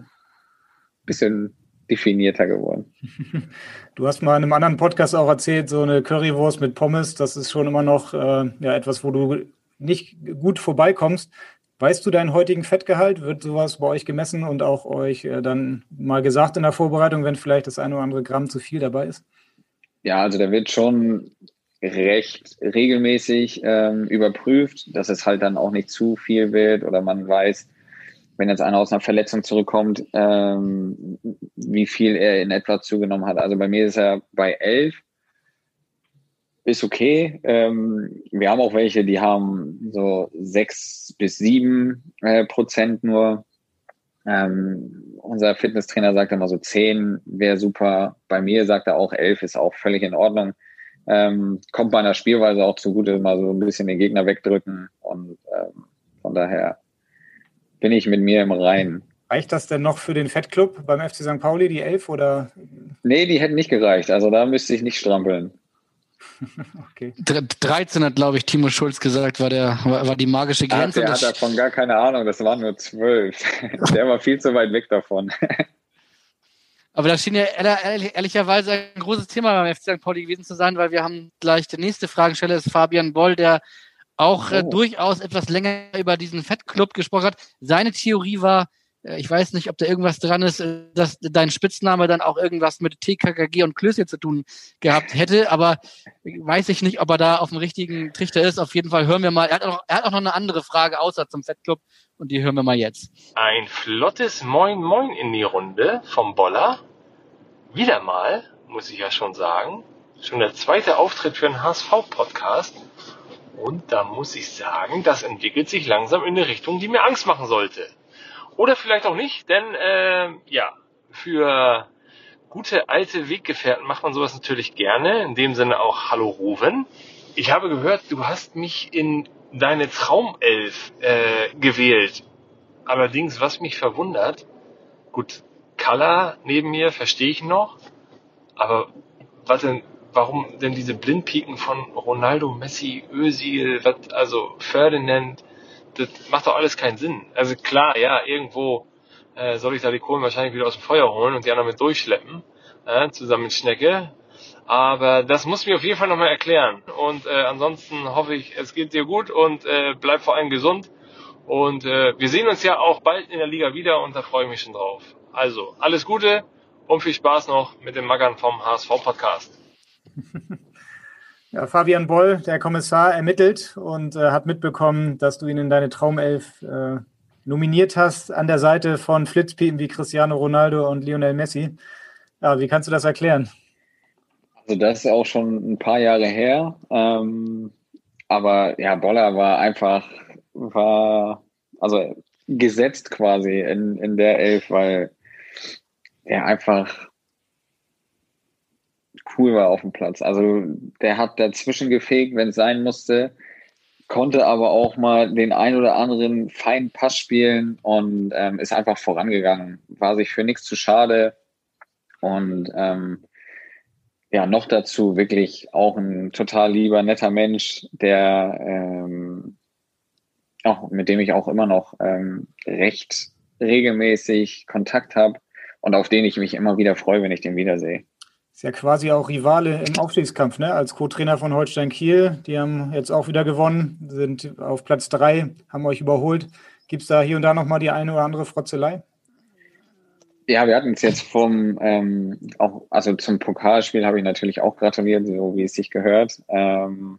Speaker 5: bisschen definierter geworden.
Speaker 2: Du hast mal in einem anderen Podcast auch erzählt, so eine Currywurst mit Pommes, das ist schon immer noch äh, ja, etwas, wo du nicht gut vorbeikommst. Weißt du deinen heutigen Fettgehalt? Wird sowas bei euch gemessen und auch euch äh, dann mal gesagt in der Vorbereitung, wenn vielleicht das eine oder andere Gramm zu viel dabei ist?
Speaker 5: Ja, also da wird schon recht regelmäßig ähm, überprüft, dass es halt dann auch nicht zu viel wird oder man weiß, wenn jetzt einer aus einer Verletzung zurückkommt, ähm, wie viel er in etwa zugenommen hat. Also bei mir ist er bei elf ist okay. Ähm, wir haben auch welche, die haben so sechs bis sieben äh, Prozent nur. Ähm, unser Fitnesstrainer sagt immer so zehn wäre super. Bei mir sagt er auch elf ist auch völlig in Ordnung. Ähm, kommt bei einer Spielweise auch zugute, mal so ein bisschen den Gegner wegdrücken und ähm, von daher bin ich mit mir im Reinen.
Speaker 2: Reicht das denn noch für den Fettclub beim FC St. Pauli, die elf oder?
Speaker 5: Nee, die hätten nicht gereicht. Also da müsste ich nicht strampeln.
Speaker 1: okay. 13 hat, glaube ich, Timo Schulz gesagt, war, der, war, war die magische Grenze.
Speaker 5: Ach, der hat davon gar keine Ahnung, das waren nur 12. der war viel zu weit weg davon.
Speaker 1: Aber das schien ja ehrlich, ehrlicherweise ein großes Thema beim FC St. Pauli gewesen zu sein, weil wir haben gleich die nächste Fragesteller ist Fabian Boll, der auch äh, oh. äh, durchaus etwas länger über diesen Fettclub gesprochen hat. Seine Theorie war, äh, ich weiß nicht, ob da irgendwas dran ist, äh, dass dein Spitzname dann auch irgendwas mit TKKG und Klöße zu tun gehabt hätte, aber weiß ich nicht, ob er da auf dem richtigen Trichter ist. Auf jeden Fall hören wir mal. Er hat auch, er hat auch noch eine andere Frage außer zum Fettclub und die hören wir mal jetzt.
Speaker 12: Ein flottes Moin Moin in die Runde vom Boller. Wieder mal, muss ich ja schon sagen. Schon der zweite Auftritt für einen HSV-Podcast. Und da muss ich sagen, das entwickelt sich langsam in eine Richtung, die mir Angst machen sollte. Oder vielleicht auch nicht, denn äh, ja, für gute alte Weggefährten macht man sowas natürlich gerne. In dem Sinne auch Hallo Ruven. Ich habe gehört, du hast mich in deine Traumelf äh, gewählt. Allerdings, was mich verwundert, gut, Kalla neben mir verstehe ich noch, aber was denn, warum denn diese Blindpiken von Ronaldo, Messi, Özil, was, also Ferdinand, das macht doch alles keinen Sinn. Also klar, ja, irgendwo äh, soll ich da die Kohlen wahrscheinlich wieder aus dem Feuer holen und die anderen mit durchschleppen, äh, zusammen mit Schnecke. Aber das muss mir auf jeden Fall nochmal erklären. Und äh, ansonsten hoffe ich, es geht dir gut und äh, bleib vor allem gesund. Und äh, wir sehen uns ja auch bald in der Liga wieder und da freue ich mich schon drauf. Also, alles Gute und viel Spaß noch mit dem Maggern vom HSV Podcast.
Speaker 2: Ja, Fabian Boll, der Kommissar, ermittelt und äh, hat mitbekommen, dass du ihn in deine Traumelf äh, nominiert hast, an der Seite von Flitzpiepen wie Cristiano Ronaldo und Lionel Messi. Ja, wie kannst du das erklären?
Speaker 5: Also das ist auch schon ein paar Jahre her. Ähm, aber ja, Boller war einfach, war also gesetzt quasi in, in der Elf, weil er einfach cool war auf dem Platz. Also der hat dazwischen gefegt, wenn es sein musste, konnte aber auch mal den ein oder anderen feinen Pass spielen und ähm, ist einfach vorangegangen. War sich für nichts zu schade und ähm, ja, noch dazu wirklich auch ein total lieber, netter Mensch, der ähm, auch, mit dem ich auch immer noch ähm, recht regelmäßig Kontakt habe und auf den ich mich immer wieder freue, wenn ich den wiedersehe.
Speaker 2: Ist ja quasi auch Rivale im Aufstiegskampf, ne? Als Co-Trainer von Holstein Kiel. Die haben jetzt auch wieder gewonnen, sind auf Platz drei, haben euch überholt. Gibt es da hier und da nochmal die eine oder andere Frotzelei?
Speaker 5: Ja, wir hatten es jetzt vom, ähm, auch, also zum Pokalspiel habe ich natürlich auch gratuliert, so wie es sich gehört. Ähm,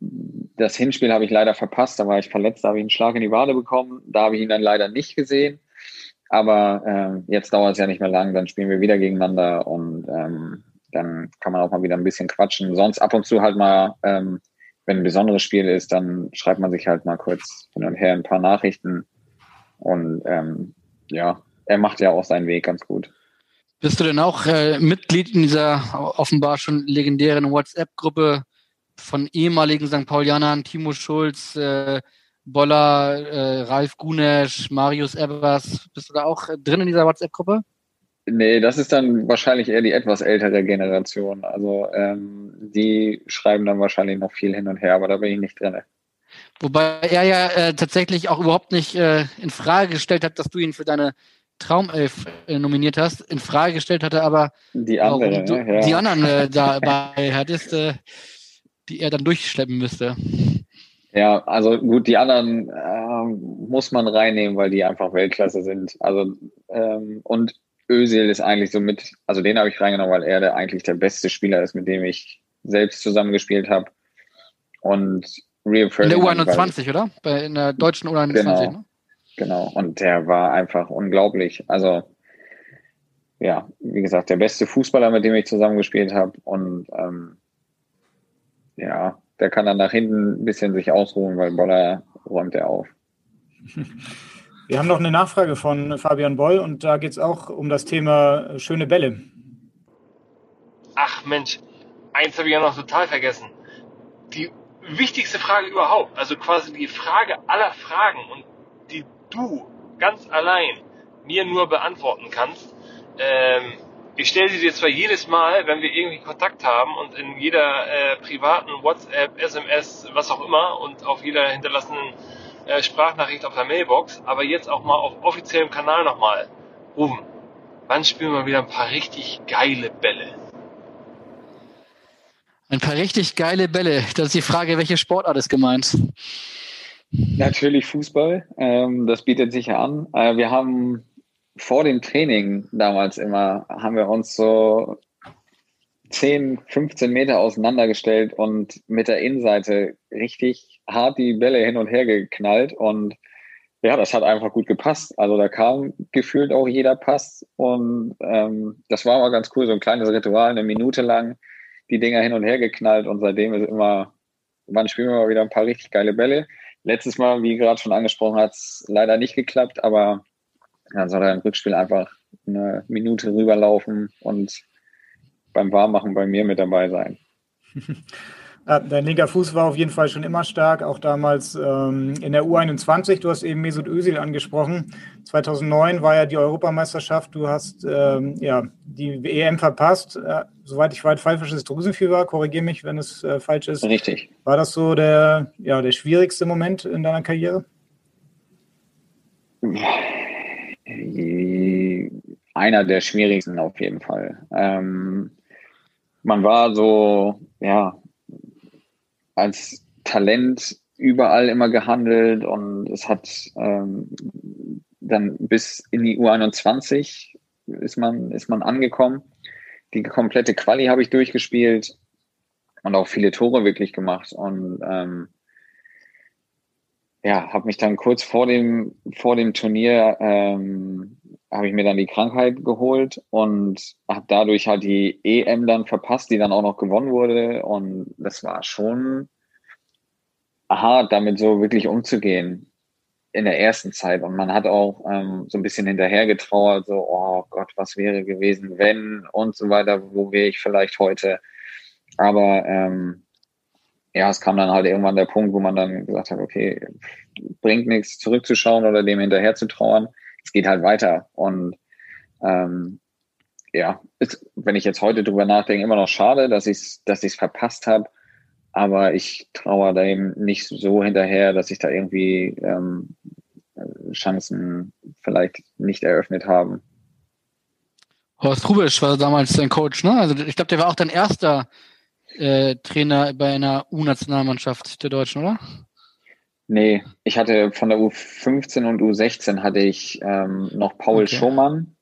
Speaker 5: das Hinspiel habe ich leider verpasst, da war ich verletzt, da habe ich einen Schlag in die Wade bekommen. Da habe ich ihn dann leider nicht gesehen. Aber äh, jetzt dauert es ja nicht mehr lang, dann spielen wir wieder gegeneinander und ähm, dann kann man auch mal wieder ein bisschen quatschen. Sonst ab und zu halt mal, ähm, wenn ein besonderes Spiel ist, dann schreibt man sich halt mal kurz hin und her ein paar Nachrichten. Und ähm, ja, er macht ja auch seinen Weg ganz gut.
Speaker 1: Bist du denn auch äh, Mitglied in dieser offenbar schon legendären WhatsApp-Gruppe von ehemaligen St. Paulianern, Timo Schulz, äh, Boller, äh, Ralf Gunesch, Marius Ebers. Bist du da auch drin in dieser WhatsApp-Gruppe?
Speaker 5: Nee, das ist dann wahrscheinlich eher die etwas ältere Generation. Also ähm, die schreiben dann wahrscheinlich noch viel hin und her, aber da bin ich nicht drin.
Speaker 1: Wobei er ja äh, tatsächlich auch überhaupt nicht äh, in Frage gestellt hat, dass du ihn für deine Traumelf äh, nominiert hast. In Frage gestellt hat er aber
Speaker 5: die, andere,
Speaker 1: du,
Speaker 5: ne? ja.
Speaker 1: die anderen äh, dabei hattest, äh, die er dann durchschleppen müsste.
Speaker 5: Ja, also gut, die anderen äh, muss man reinnehmen, weil die einfach Weltklasse sind. Also ähm, und Özil ist eigentlich so mit, also den habe ich reingenommen, weil er der eigentlich der beste Spieler ist, mit dem ich selbst zusammengespielt habe. Und
Speaker 1: Rio Ferdinand. In der U21, oder? Bei, in der deutschen U21,
Speaker 5: genau,
Speaker 1: ne?
Speaker 5: Genau. Und der war einfach unglaublich. Also ja, wie gesagt, der beste Fußballer, mit dem ich zusammengespielt habe. Und ähm, ja, der kann dann nach hinten ein bisschen sich ausruhen, weil Boller räumt er auf.
Speaker 2: Wir haben noch eine Nachfrage von Fabian Boll und da geht es auch um das Thema schöne Bälle.
Speaker 12: Ach Mensch, eins habe ich ja noch total vergessen. Die wichtigste Frage überhaupt, also quasi die Frage aller Fragen und die du ganz allein mir nur beantworten kannst. Ähm, ich stelle sie dir zwar jedes Mal, wenn wir irgendwie Kontakt haben und in jeder äh, privaten WhatsApp, SMS, was auch immer und auf jeder hinterlassenen äh, Sprachnachricht auf der Mailbox, aber jetzt auch mal auf offiziellem Kanal nochmal. Ruben, wann spielen wir wieder ein paar richtig geile Bälle?
Speaker 1: Ein paar richtig geile Bälle. Das ist die Frage, welche Sportart ist gemeint?
Speaker 5: Natürlich Fußball. Ähm, das bietet sich ja an. Äh, wir haben vor dem Training damals immer, haben wir uns so 10, 15 Meter auseinandergestellt und mit der Innenseite richtig hart die Bälle hin und her geknallt und ja, das hat einfach gut gepasst. Also da kam gefühlt auch jeder Pass und ähm, das war aber ganz cool, so ein kleines Ritual, eine Minute lang die Dinger hin und her geknallt und seitdem ist immer wann spielen wir mal wieder ein paar richtig geile Bälle. Letztes Mal, wie gerade schon angesprochen, hat es leider nicht geklappt, aber dann soll er im Rückspiel einfach eine Minute rüberlaufen und beim Warmmachen bei mir mit dabei sein.
Speaker 2: Dein linker Fuß war auf jeden Fall schon immer stark, auch damals ähm, in der U21. Du hast eben Mesut Özil angesprochen. 2009 war ja die Europameisterschaft. Du hast ähm, ja die EM verpasst. Äh, soweit ich weiß, pfeifisches Drüsenfieber. Korrigiere mich, wenn es äh, falsch ist.
Speaker 5: Richtig.
Speaker 2: War das so der, ja, der schwierigste Moment in deiner Karriere?
Speaker 5: Einer der schwierigsten auf jeden Fall. Ähm, man war so, ja, als Talent überall immer gehandelt und es hat ähm, dann bis in die U21 ist man, ist man angekommen. Die komplette Quali habe ich durchgespielt und auch viele Tore wirklich gemacht und ähm, ja, habe mich dann kurz vor dem vor dem Turnier ähm, habe ich mir dann die Krankheit geholt und habe dadurch halt die EM dann verpasst, die dann auch noch gewonnen wurde. Und das war schon hart, damit so wirklich umzugehen in der ersten Zeit. Und man hat auch ähm, so ein bisschen hinterher getrauert, so, oh Gott, was wäre gewesen, wenn und so weiter, wo wäre ich vielleicht heute. Aber ähm, ja, es kam dann halt irgendwann der Punkt, wo man dann gesagt hat, okay, bringt nichts zurückzuschauen oder dem hinterher zu trauern es geht halt weiter. Und ähm, ja, ist, wenn ich jetzt heute drüber nachdenke, immer noch schade, dass ich es dass ich's verpasst habe. Aber ich traue da eben nicht so hinterher, dass ich da irgendwie ähm, Chancen vielleicht nicht eröffnet haben.
Speaker 1: Horst Rubisch war damals dein Coach, ne? Also ich glaube, der war auch dein erster äh, Trainer bei einer U-Nationalmannschaft der Deutschen, oder?
Speaker 5: Nee, ich hatte von der U15 und U16 hatte ich ähm, noch Paul okay. Schumann.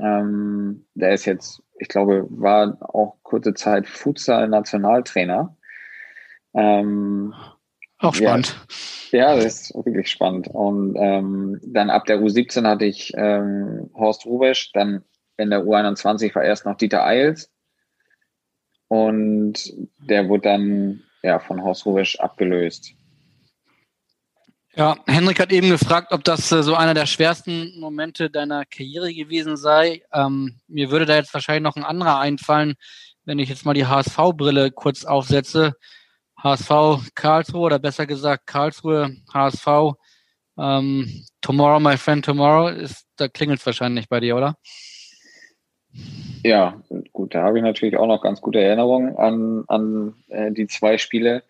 Speaker 5: Ähm, der ist jetzt, ich glaube, war auch kurze Zeit Futsal-Nationaltrainer. Ähm,
Speaker 1: auch spannend.
Speaker 5: Ja, ja, das ist wirklich spannend. Und ähm, dann ab der U17 hatte ich ähm, Horst Rubesch, dann in der U21 war erst noch Dieter Eils. Und der wurde dann ja von Horst Rubesch abgelöst.
Speaker 1: Ja, Henrik hat eben gefragt, ob das äh, so einer der schwersten Momente deiner Karriere gewesen sei. Ähm, mir würde da jetzt wahrscheinlich noch ein anderer einfallen, wenn ich jetzt mal die HSV-Brille kurz aufsetze. HSV Karlsruhe oder besser gesagt Karlsruhe HSV. Ähm, tomorrow, my friend, tomorrow. Ist, da klingelt es wahrscheinlich bei dir, oder?
Speaker 5: Ja, gut, da habe ich natürlich auch noch ganz gute Erinnerungen an, an äh, die zwei Spiele.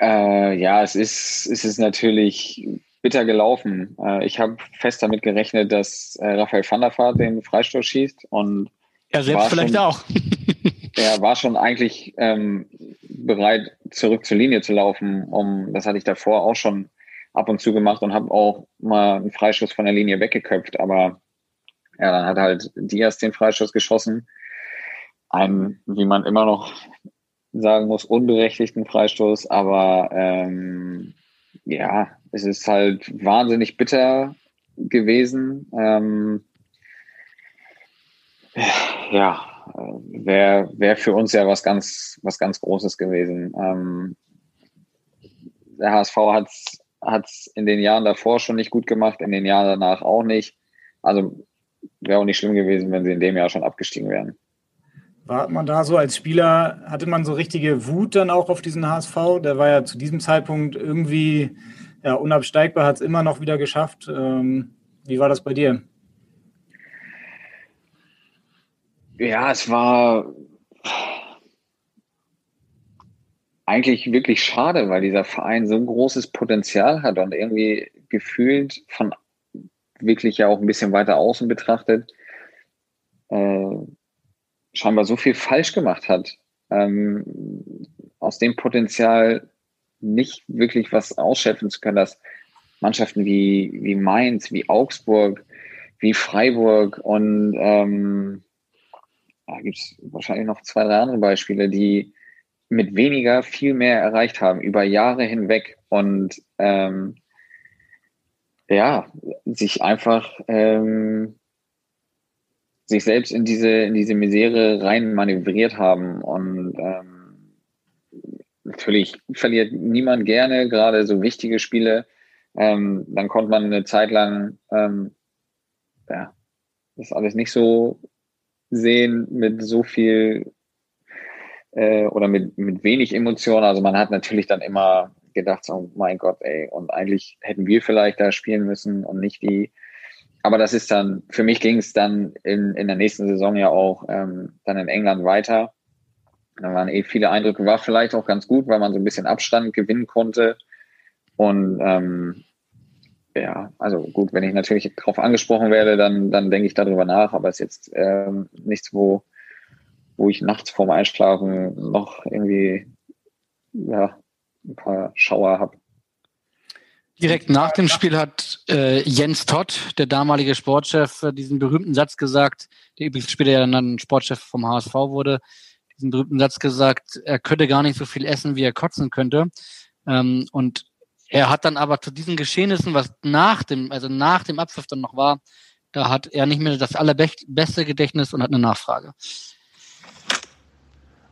Speaker 5: Äh, ja, es ist, es ist natürlich bitter gelaufen. Äh, ich habe fest damit gerechnet, dass äh, Raphael van der Vaart den Freistoß schießt und
Speaker 1: er selbst vielleicht
Speaker 5: schon,
Speaker 1: auch.
Speaker 5: er war schon eigentlich ähm, bereit, zurück zur Linie zu laufen. Um, das hatte ich davor auch schon ab und zu gemacht und habe auch mal einen Freischuss von der Linie weggeköpft. Aber ja, dann hat halt Diaz den Freischuss geschossen. Ein, wie man immer noch sagen muss, unberechtigten Freistoß, aber ähm, ja, es ist halt wahnsinnig bitter gewesen. Ähm, ja, wäre wär für uns ja was ganz, was ganz Großes gewesen. Ähm, der HSV hat es in den Jahren davor schon nicht gut gemacht, in den Jahren danach auch nicht. Also wäre auch nicht schlimm gewesen, wenn sie in dem Jahr schon abgestiegen wären.
Speaker 2: War man da so als Spieler, hatte man so richtige Wut dann auch auf diesen HSV? Der war ja zu diesem Zeitpunkt irgendwie ja, unabsteigbar, hat es immer noch wieder geschafft. Ähm, wie war das bei dir?
Speaker 5: Ja, es war eigentlich wirklich schade, weil dieser Verein so ein großes Potenzial hat und irgendwie gefühlt von wirklich ja auch ein bisschen weiter außen betrachtet, äh, scheinbar so viel falsch gemacht hat, ähm, aus dem Potenzial nicht wirklich was ausschöpfen zu können, dass Mannschaften wie, wie Mainz, wie Augsburg, wie Freiburg und ähm, da gibt es wahrscheinlich noch zwei, drei andere Beispiele, die mit weniger viel mehr erreicht haben, über Jahre hinweg und ähm, ja, sich einfach ähm, sich selbst in diese, in diese Misere rein manövriert haben. Und ähm, natürlich verliert niemand gerne, gerade so wichtige Spiele. Ähm, dann konnte man eine Zeit lang ähm, ja, das alles nicht so sehen mit so viel äh, oder mit, mit wenig Emotionen. Also man hat natürlich dann immer gedacht, so, mein Gott, ey, und eigentlich hätten wir vielleicht da spielen müssen und nicht die. Aber das ist dann, für mich ging es dann in, in der nächsten Saison ja auch ähm, dann in England weiter. Da waren eh viele Eindrücke, war vielleicht auch ganz gut, weil man so ein bisschen Abstand gewinnen konnte. Und ähm, ja, also gut, wenn ich natürlich darauf angesprochen werde, dann, dann denke ich darüber nach, aber es ist jetzt ähm, nichts, wo, wo ich nachts vorm Einschlafen noch irgendwie ja, ein paar Schauer habe.
Speaker 1: Direkt nach dem Spiel hat äh, Jens Todd, der damalige Sportchef, äh, diesen berühmten Satz gesagt, der übrigens später ja dann Sportchef vom HSV wurde, diesen berühmten Satz gesagt, er könnte gar nicht so viel essen, wie er kotzen könnte. Ähm, und er hat dann aber zu diesen Geschehnissen, was nach dem, also nach dem Abpfiff dann noch war, da hat er nicht mehr das allerbeste Gedächtnis und hat eine Nachfrage.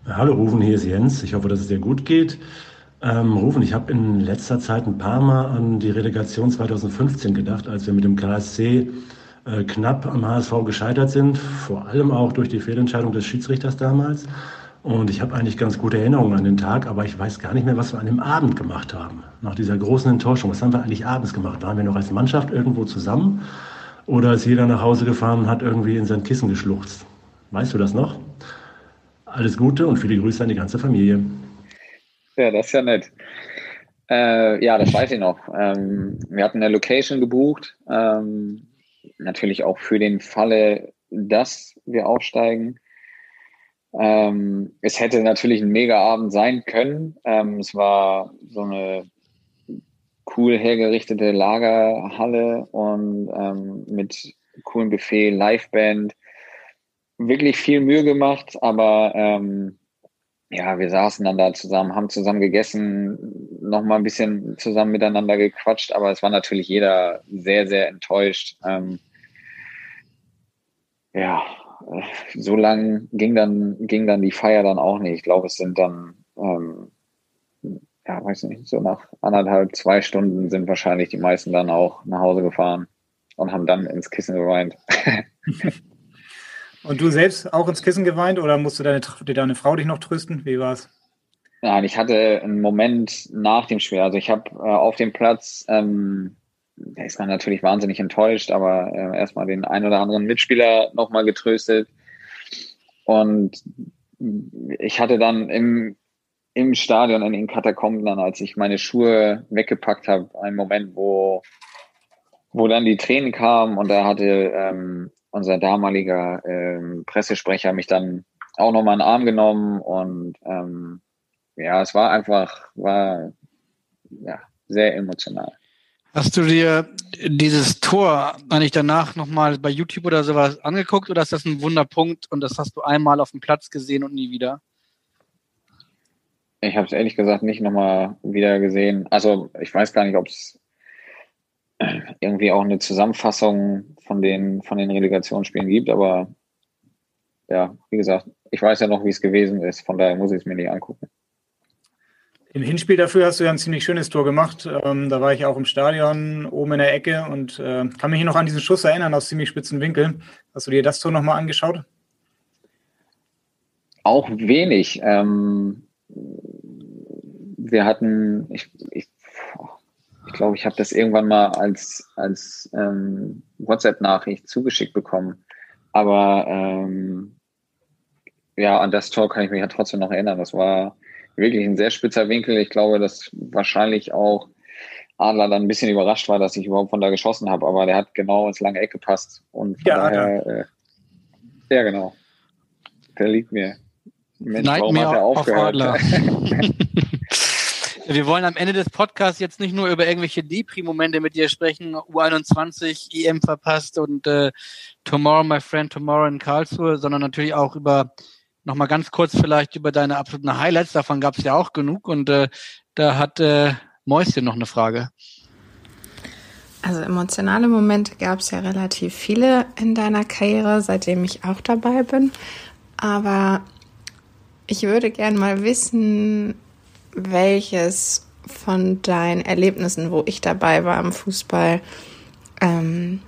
Speaker 13: Hallo Rufen, hier ist Jens. Ich hoffe, dass es dir gut geht. Ähm, Rufen, ich habe in letzter Zeit ein paar Mal an die Relegation 2015 gedacht, als wir mit dem KSC äh, knapp am HSV gescheitert sind, vor allem auch durch die Fehlentscheidung des Schiedsrichters damals. Und ich habe eigentlich ganz gute Erinnerungen an den Tag, aber ich weiß gar nicht mehr, was wir an dem Abend gemacht haben. Nach dieser großen Enttäuschung. Was haben wir eigentlich abends gemacht? Waren wir noch als Mannschaft irgendwo zusammen? Oder ist jeder nach Hause gefahren und hat irgendwie in sein Kissen geschluchzt? Weißt du das noch? Alles Gute und viele Grüße an die ganze Familie.
Speaker 5: Ja, das ist ja nett. Äh, ja, das weiß ich noch. Ähm, wir hatten eine Location gebucht. Ähm, natürlich auch für den Falle, dass wir aufsteigen. Ähm, es hätte natürlich ein Mega-Abend sein können. Ähm, es war so eine cool hergerichtete Lagerhalle und ähm, mit coolen Buffet, Liveband. Wirklich viel Mühe gemacht, aber ähm, ja, wir saßen dann da zusammen, haben zusammen gegessen, noch mal ein bisschen zusammen miteinander gequatscht, aber es war natürlich jeder sehr, sehr enttäuscht. Ähm, ja, so lang ging dann, ging dann die Feier dann auch nicht. Ich glaube, es sind dann, ähm, ja, weiß nicht, so nach anderthalb, zwei Stunden sind wahrscheinlich die meisten dann auch nach Hause gefahren und haben dann ins Kissen geweint.
Speaker 2: und du selbst auch ins Kissen geweint oder musste deine, deine Frau dich noch trösten? Wie war's?
Speaker 5: Nein, ich hatte einen Moment nach dem Spiel. Also ich habe äh, auf dem Platz ähm, da ist man natürlich wahnsinnig enttäuscht, aber äh, erstmal den ein oder anderen Mitspieler nochmal getröstet. Und ich hatte dann im, im Stadion in den Katakomben dann, als ich meine Schuhe weggepackt habe, einen Moment, wo, wo dann die Tränen kamen und da hatte ähm, unser damaliger ähm, Pressesprecher mich dann auch nochmal in den Arm genommen und ähm, ja, es war einfach, war ja, sehr emotional.
Speaker 1: Hast du dir dieses Tor eigentlich danach nochmal bei YouTube oder sowas angeguckt oder ist das ein Wunderpunkt und das hast du einmal auf dem Platz gesehen und nie wieder?
Speaker 5: Ich habe es ehrlich gesagt nicht nochmal wieder gesehen. Also ich weiß gar nicht, ob es irgendwie auch eine Zusammenfassung von den, von den Relegationsspielen gibt, aber ja, wie gesagt, ich weiß ja noch, wie es gewesen ist, von daher muss ich es mir nicht angucken.
Speaker 2: Im Hinspiel dafür hast du ja ein ziemlich schönes Tor gemacht. Ähm, da war ich auch im Stadion oben in der Ecke und äh, kann mich hier noch an diesen Schuss erinnern aus ziemlich spitzen Winkel. Hast du dir das Tor nochmal angeschaut?
Speaker 5: Auch wenig. Ähm, wir hatten, ich, ich, ich glaube, ich habe das irgendwann mal als, als ähm, WhatsApp-Nachricht zugeschickt bekommen. Aber ähm, ja, an das Tor kann ich mich ja trotzdem noch erinnern. Das war wirklich ein sehr spitzer Winkel. Ich glaube, dass wahrscheinlich auch Adler dann ein bisschen überrascht war, dass ich überhaupt von da geschossen habe, aber der hat genau ins lange Eck gepasst. Und von ja, daher, äh, ja genau. Der liegt mir.
Speaker 1: Mensch, warum hat er aufgehört? Wir wollen am Ende des Podcasts jetzt nicht nur über irgendwelche Depri-Momente mit dir sprechen, U21, EM verpasst und äh, Tomorrow, my friend, Tomorrow in Karlsruhe, sondern natürlich auch über nochmal ganz kurz vielleicht über deine absoluten Highlights. Davon gab es ja auch genug. Und äh, da hat äh, Mäuschen noch eine Frage.
Speaker 4: Also emotionale Momente gab es ja relativ viele in deiner Karriere, seitdem ich auch dabei bin. Aber ich würde gern mal wissen, welches von deinen Erlebnissen, wo ich dabei war im Fußball, ähm,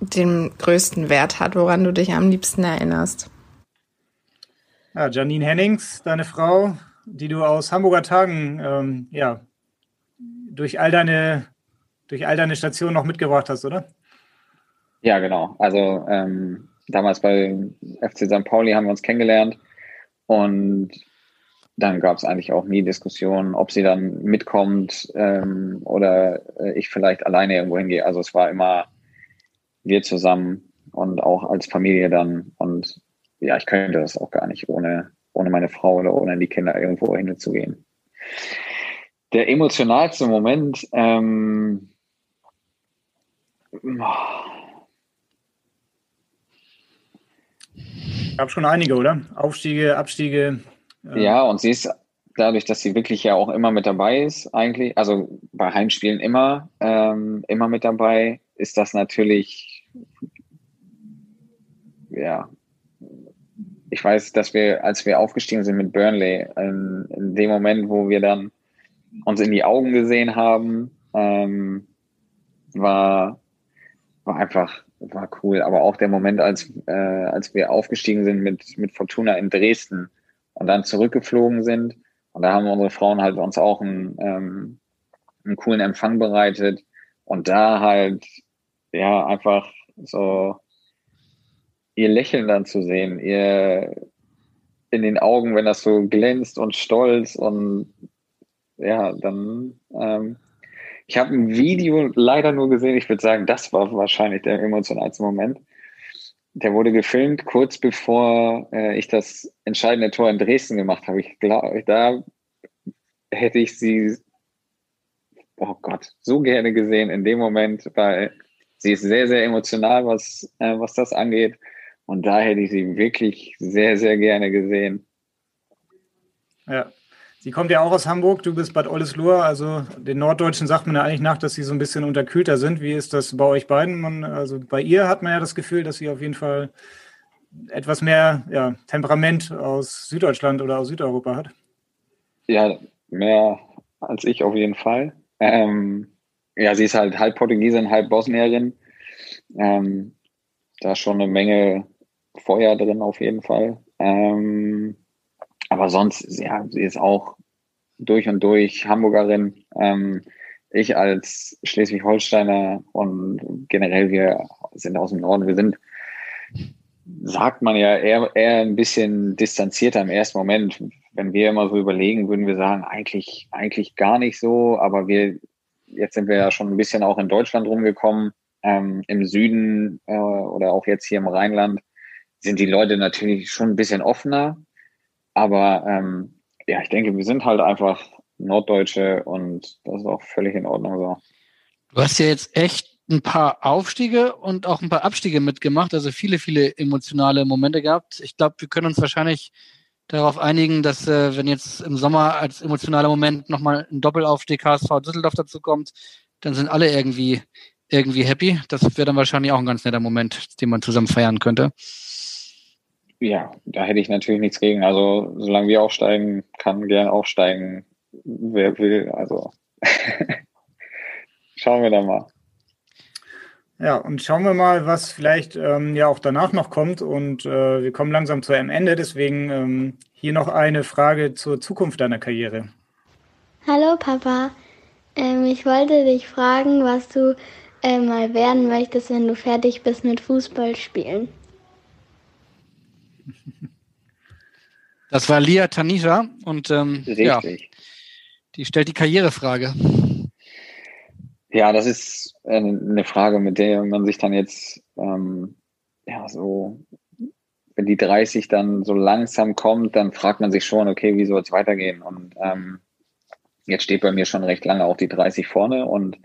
Speaker 4: den größten Wert hat, woran du dich am liebsten erinnerst.
Speaker 2: Ja, Janine Hennings, deine Frau, die du aus Hamburger Tagen ähm, ja, durch all deine durch all deine Stationen noch mitgebracht hast, oder?
Speaker 5: Ja, genau. Also ähm, damals bei FC St. Pauli haben wir uns kennengelernt und dann gab es eigentlich auch nie Diskussionen, ob sie dann mitkommt ähm, oder äh, ich vielleicht alleine irgendwo hingehe. Also es war immer wir zusammen und auch als Familie dann. Und ja, ich könnte das auch gar nicht ohne, ohne meine Frau oder ohne die Kinder irgendwo hinzugehen. Der emotionalste Moment, ähm,
Speaker 2: Gab schon einige, oder? Aufstiege, Abstiege.
Speaker 5: Äh ja, und sie ist dadurch, dass sie wirklich ja auch immer mit dabei ist, eigentlich, also bei Heimspielen immer, ähm, immer mit dabei, ist das natürlich, ja, ich weiß, dass wir, als wir aufgestiegen sind mit Burnley, in, in dem Moment, wo wir dann uns in die Augen gesehen haben, ähm, war, war einfach, war cool. Aber auch der Moment, als, äh, als wir aufgestiegen sind mit, mit Fortuna in Dresden und dann zurückgeflogen sind. Und da haben unsere Frauen halt uns auch einen, ähm, einen coolen Empfang bereitet. Und da halt, ja, einfach so ihr Lächeln dann zu sehen, ihr in den Augen, wenn das so glänzt und stolz und ja, dann ähm, ich habe ein Video leider nur gesehen. Ich würde sagen, das war wahrscheinlich der emotionalste Moment. Der wurde gefilmt kurz bevor äh, ich das entscheidende Tor in Dresden gemacht habe. Ich glaube, da hätte ich sie, oh Gott, so gerne gesehen in dem Moment, weil sie ist sehr, sehr emotional, was, äh, was das angeht. Und da hätte ich sie wirklich sehr, sehr gerne gesehen.
Speaker 2: Ja, Sie kommt ja auch aus Hamburg, du bist Bad Oldesloe, also den Norddeutschen sagt man ja eigentlich nach, dass sie so ein bisschen unterkühlter sind. Wie ist das bei euch beiden? Man, also bei ihr hat man ja das Gefühl, dass sie auf jeden Fall etwas mehr ja, Temperament aus Süddeutschland oder aus Südeuropa hat.
Speaker 5: Ja, mehr als ich auf jeden Fall. Ähm, ja, sie ist halt halb Portugiesin, halb Bosnierin. Ähm, da ist schon eine Menge Feuer drin auf jeden Fall. Ähm, aber sonst, ja, sie ist auch durch und durch Hamburgerin. Ähm, ich als Schleswig-Holsteiner und generell wir sind aus dem Norden, wir sind, sagt man ja, eher, eher ein bisschen distanzierter im ersten Moment. Wenn wir immer so überlegen, würden wir sagen, eigentlich, eigentlich gar nicht so, aber wir, jetzt sind wir ja schon ein bisschen auch in Deutschland rumgekommen, ähm, im Süden äh, oder auch jetzt hier im Rheinland sind die Leute natürlich schon ein bisschen offener. Aber ähm, ja, ich denke, wir sind halt einfach Norddeutsche und das ist auch völlig in Ordnung so.
Speaker 1: Du hast ja jetzt echt ein paar Aufstiege und auch ein paar Abstiege mitgemacht, also viele, viele emotionale Momente gehabt. Ich glaube, wir können uns wahrscheinlich darauf einigen, dass äh, wenn jetzt im Sommer als emotionaler Moment nochmal ein Doppelaufstieg HSV Düsseldorf dazu kommt, dann sind alle irgendwie irgendwie happy. Das wäre dann wahrscheinlich auch ein ganz netter Moment, den man zusammen feiern könnte.
Speaker 5: Ja, da hätte ich natürlich nichts gegen. Also solange wir aufsteigen, kann gern aufsteigen, wer will. Also schauen wir dann mal.
Speaker 2: Ja, und schauen wir mal, was vielleicht ähm, ja auch danach noch kommt. Und äh, wir kommen langsam zu einem Ende. Deswegen ähm, hier noch eine Frage zur Zukunft deiner Karriere.
Speaker 3: Hallo Papa, ähm, ich wollte dich fragen, was du äh, mal werden möchtest, wenn du fertig bist mit Fußball
Speaker 1: Das war Lia Tanisha und ähm, ja, die stellt die Karrierefrage.
Speaker 5: Ja, das ist eine Frage, mit der man sich dann jetzt ähm, ja so, wenn die 30 dann so langsam kommt, dann fragt man sich schon, okay, wie soll es weitergehen? Und ähm, jetzt steht bei mir schon recht lange auch die 30 vorne und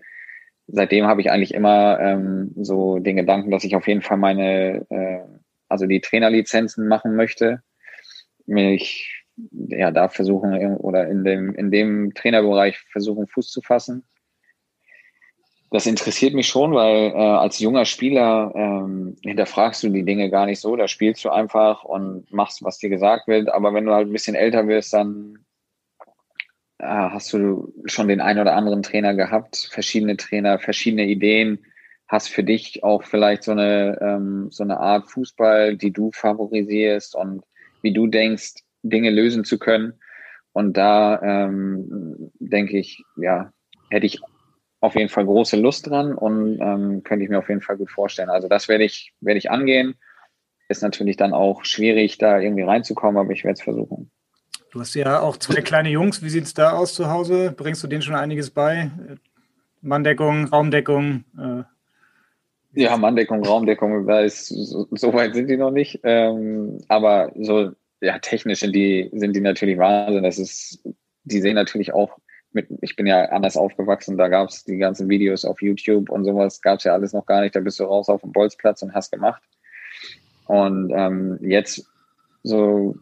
Speaker 5: seitdem habe ich eigentlich immer ähm, so den Gedanken, dass ich auf jeden Fall meine, äh, also die Trainerlizenzen machen möchte mich ja da versuchen oder in dem, in dem Trainerbereich versuchen, Fuß zu fassen. Das interessiert mich schon, weil äh, als junger Spieler ähm, hinterfragst du die Dinge gar nicht so. Da spielst du einfach und machst, was dir gesagt wird. Aber wenn du halt ein bisschen älter wirst, dann äh, hast du schon den einen oder anderen Trainer gehabt, verschiedene Trainer, verschiedene Ideen, hast für dich auch vielleicht so eine, ähm, so eine Art Fußball, die du favorisierst und wie du denkst, Dinge lösen zu können. Und da ähm, denke ich, ja, hätte ich auf jeden Fall große Lust dran und ähm, könnte ich mir auf jeden Fall gut vorstellen. Also das werde ich, werde ich angehen. Ist natürlich dann auch schwierig, da irgendwie reinzukommen, aber ich werde es versuchen.
Speaker 2: Du hast ja auch zwei kleine Jungs. Wie sieht es da aus zu Hause? Bringst du denen schon einiges bei? Manndeckung, Raumdeckung? Äh,
Speaker 5: ja, Manndeckung, Raumdeckung, da so, weit sind die noch nicht. Ähm, aber so, ja, technisch sind die, sind die natürlich Wahnsinn. Das ist, die sehen natürlich auch mit, ich bin ja anders aufgewachsen, da gab es die ganzen Videos auf YouTube und sowas, gab es ja alles noch gar nicht. Da bist du raus auf dem Bolzplatz und hast gemacht. Und ähm, jetzt so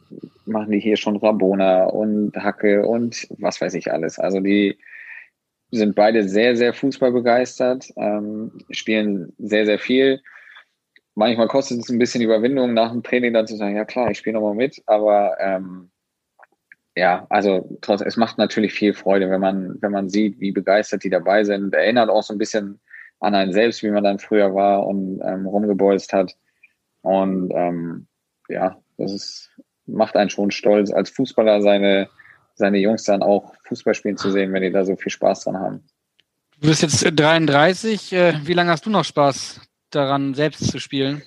Speaker 5: machen die hier schon Rabona und Hacke und was weiß ich alles. Also die sind beide sehr, sehr fußballbegeistert, ähm, spielen sehr, sehr viel. Manchmal kostet es ein bisschen Überwindung, nach dem Training dann zu sagen, ja klar, ich spiele nochmal mit, aber ähm, ja, also trotz, es macht natürlich viel Freude, wenn man, wenn man sieht, wie begeistert die dabei sind. Erinnert auch so ein bisschen an einen selbst, wie man dann früher war und ähm, rumgebolzt hat. Und ähm, ja, das ist, macht einen schon stolz, als Fußballer seine, seine Jungs dann auch Fußball spielen zu sehen, wenn die da so viel Spaß dran haben.
Speaker 1: Du bist jetzt 33. Äh, wie lange hast du noch Spaß daran, selbst zu spielen?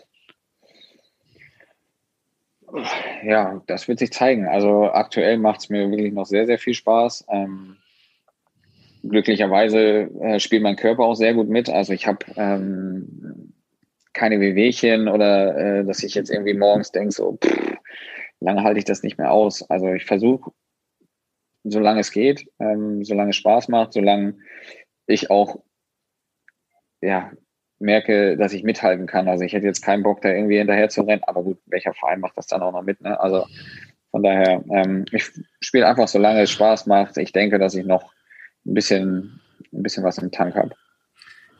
Speaker 5: Ja, das wird sich zeigen. Also aktuell macht es mir wirklich noch sehr, sehr viel Spaß. Ähm, glücklicherweise äh, spielt mein Körper auch sehr gut mit. Also ich habe ähm, keine Wehwehchen oder äh, dass ich jetzt irgendwie morgens denke, so pff, lange halte ich das nicht mehr aus. Also ich versuche, solange es geht, ähm, solange es Spaß macht, solange ich auch ja, merke, dass ich mithalten kann. Also ich hätte jetzt keinen Bock, da irgendwie hinterher zu rennen, aber gut, welcher Verein macht das dann auch noch mit? Ne? Also von daher, ähm, ich spiele einfach, solange es Spaß macht. Ich denke, dass ich noch ein bisschen, ein bisschen was im Tank habe.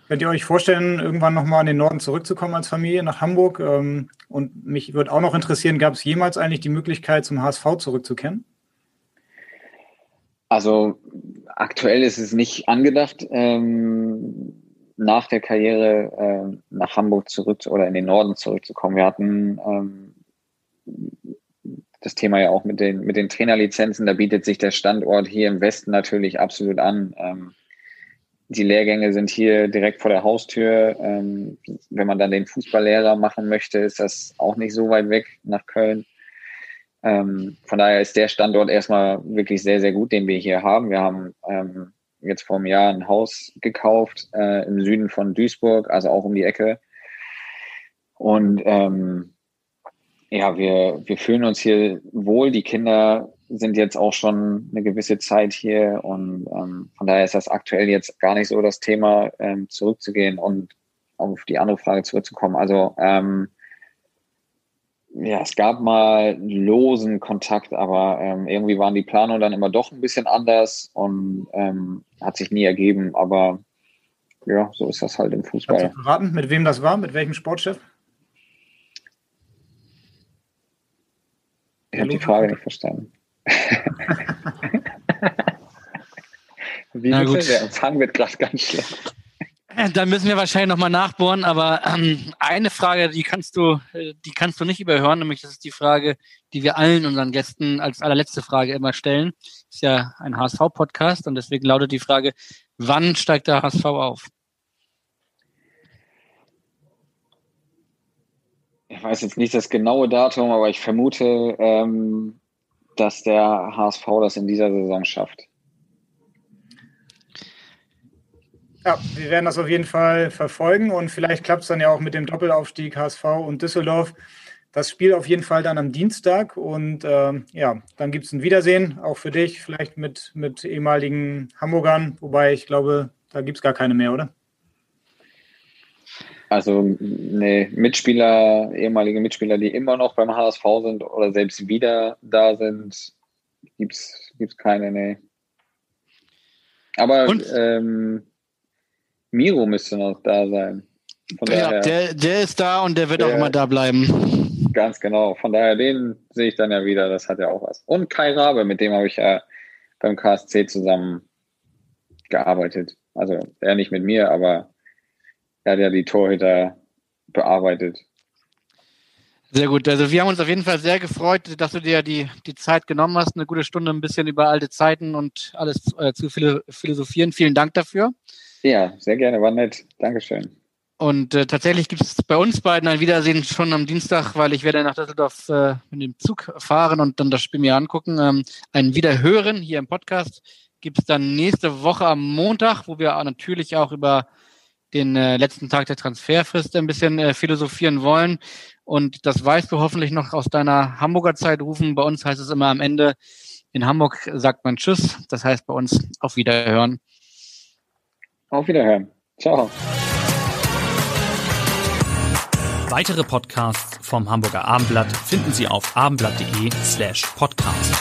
Speaker 2: Könnt ihr euch vorstellen, irgendwann nochmal in den Norden zurückzukommen als Familie nach Hamburg? Ähm, und mich würde auch noch interessieren, gab es jemals eigentlich die Möglichkeit, zum HSV zurückzukehren?
Speaker 5: Also aktuell ist es nicht angedacht, ähm, nach der Karriere äh, nach Hamburg zurück oder in den Norden zurückzukommen. Wir hatten ähm, das Thema ja auch mit den, mit den Trainerlizenzen. Da bietet sich der Standort hier im Westen natürlich absolut an. Ähm, die Lehrgänge sind hier direkt vor der Haustür. Ähm, wenn man dann den Fußballlehrer machen möchte, ist das auch nicht so weit weg nach Köln. Ähm, von daher ist der Standort erstmal wirklich sehr, sehr gut, den wir hier haben. Wir haben ähm, jetzt vor einem Jahr ein Haus gekauft äh, im Süden von Duisburg, also auch um die Ecke. Und ähm, ja, wir, wir fühlen uns hier wohl. Die Kinder sind jetzt auch schon eine gewisse Zeit hier und ähm, von daher ist das aktuell jetzt gar nicht so das Thema, ähm, zurückzugehen und auf die andere Frage zurückzukommen. Also ähm, ja, es gab mal losen Kontakt, aber ähm, irgendwie waren die Planungen dann immer doch ein bisschen anders und ähm, hat sich nie ergeben. Aber ja, so ist das halt im Fußball.
Speaker 2: Kannst du verraten, mit wem das war? Mit welchem Sportchef?
Speaker 5: Ich habe die Frage nicht verstanden. Wie
Speaker 1: Na gut.
Speaker 5: Der Empfang wird gerade ganz schlecht.
Speaker 1: Äh, Da müssen wir wahrscheinlich nochmal nachbohren, aber ähm, eine Frage, die kannst du, äh, die kannst du nicht überhören, nämlich das ist die Frage, die wir allen unseren Gästen als allerletzte Frage immer stellen. Ist ja ein HSV-Podcast und deswegen lautet die Frage, wann steigt der HSV auf?
Speaker 5: Ich weiß jetzt nicht das genaue Datum, aber ich vermute, ähm, dass der HSV das in dieser Saison schafft.
Speaker 2: Ja, wir werden das auf jeden Fall verfolgen und vielleicht klappt es dann ja auch mit dem Doppelaufstieg HSV und Düsseldorf. Das Spiel auf jeden Fall dann am Dienstag und ähm, ja, dann gibt es ein Wiedersehen, auch für dich, vielleicht mit, mit ehemaligen Hamburgern, wobei ich glaube, da gibt es gar keine mehr, oder?
Speaker 5: Also nee, Mitspieler, ehemalige Mitspieler, die immer noch beim HSV sind oder selbst wieder da sind, gibt's gibt's keine, nee. Aber ähm, Miro müsste noch da sein. Von
Speaker 1: Ja,
Speaker 5: daher,
Speaker 1: der, der ist da und der wird auch
Speaker 5: Der-
Speaker 1: immer da bleiben.
Speaker 5: ganz genau. Von daher, den sehe ich dann ja wieder. Das hat ja auch was. Und Kai Rabe, mit dem habe ich ja beim KSC zusammen gearbeitet. Also er nicht mit mir, aber er hat ja die Torhüter bearbeitet.
Speaker 1: Sehr gut. Also wir haben uns auf jeden Fall sehr gefreut, dass du dir die, die Zeit genommen hast, eine gute Stunde ein bisschen über alte Zeiten und alles äh, zu philosophieren. Vielen Dank dafür.
Speaker 5: Ja, sehr gerne, war nett. Dankeschön.
Speaker 1: Und äh, tatsächlich gibt es bei uns beiden ein Wiedersehen schon am Dienstag, weil ich werde nach Düsseldorf äh, mit dem Zug fahren und dann das Spiel mir angucken. Ähm, ein Wiederhören hier im Podcast gibt es dann nächste Woche am Montag, wo wir natürlich auch über den äh, letzten Tag der Transferfrist ein bisschen äh, philosophieren wollen. Und das weißt du hoffentlich noch aus deiner Hamburger Zeit rufen. Bei uns heißt es immer am Ende, in Hamburg sagt man Tschüss. Das heißt bei uns auf Wiederhören.
Speaker 5: Auf Wiederhören. Ciao.
Speaker 14: Weitere Podcasts vom Hamburger Abendblatt finden Sie auf abendblatt.de slash podcast.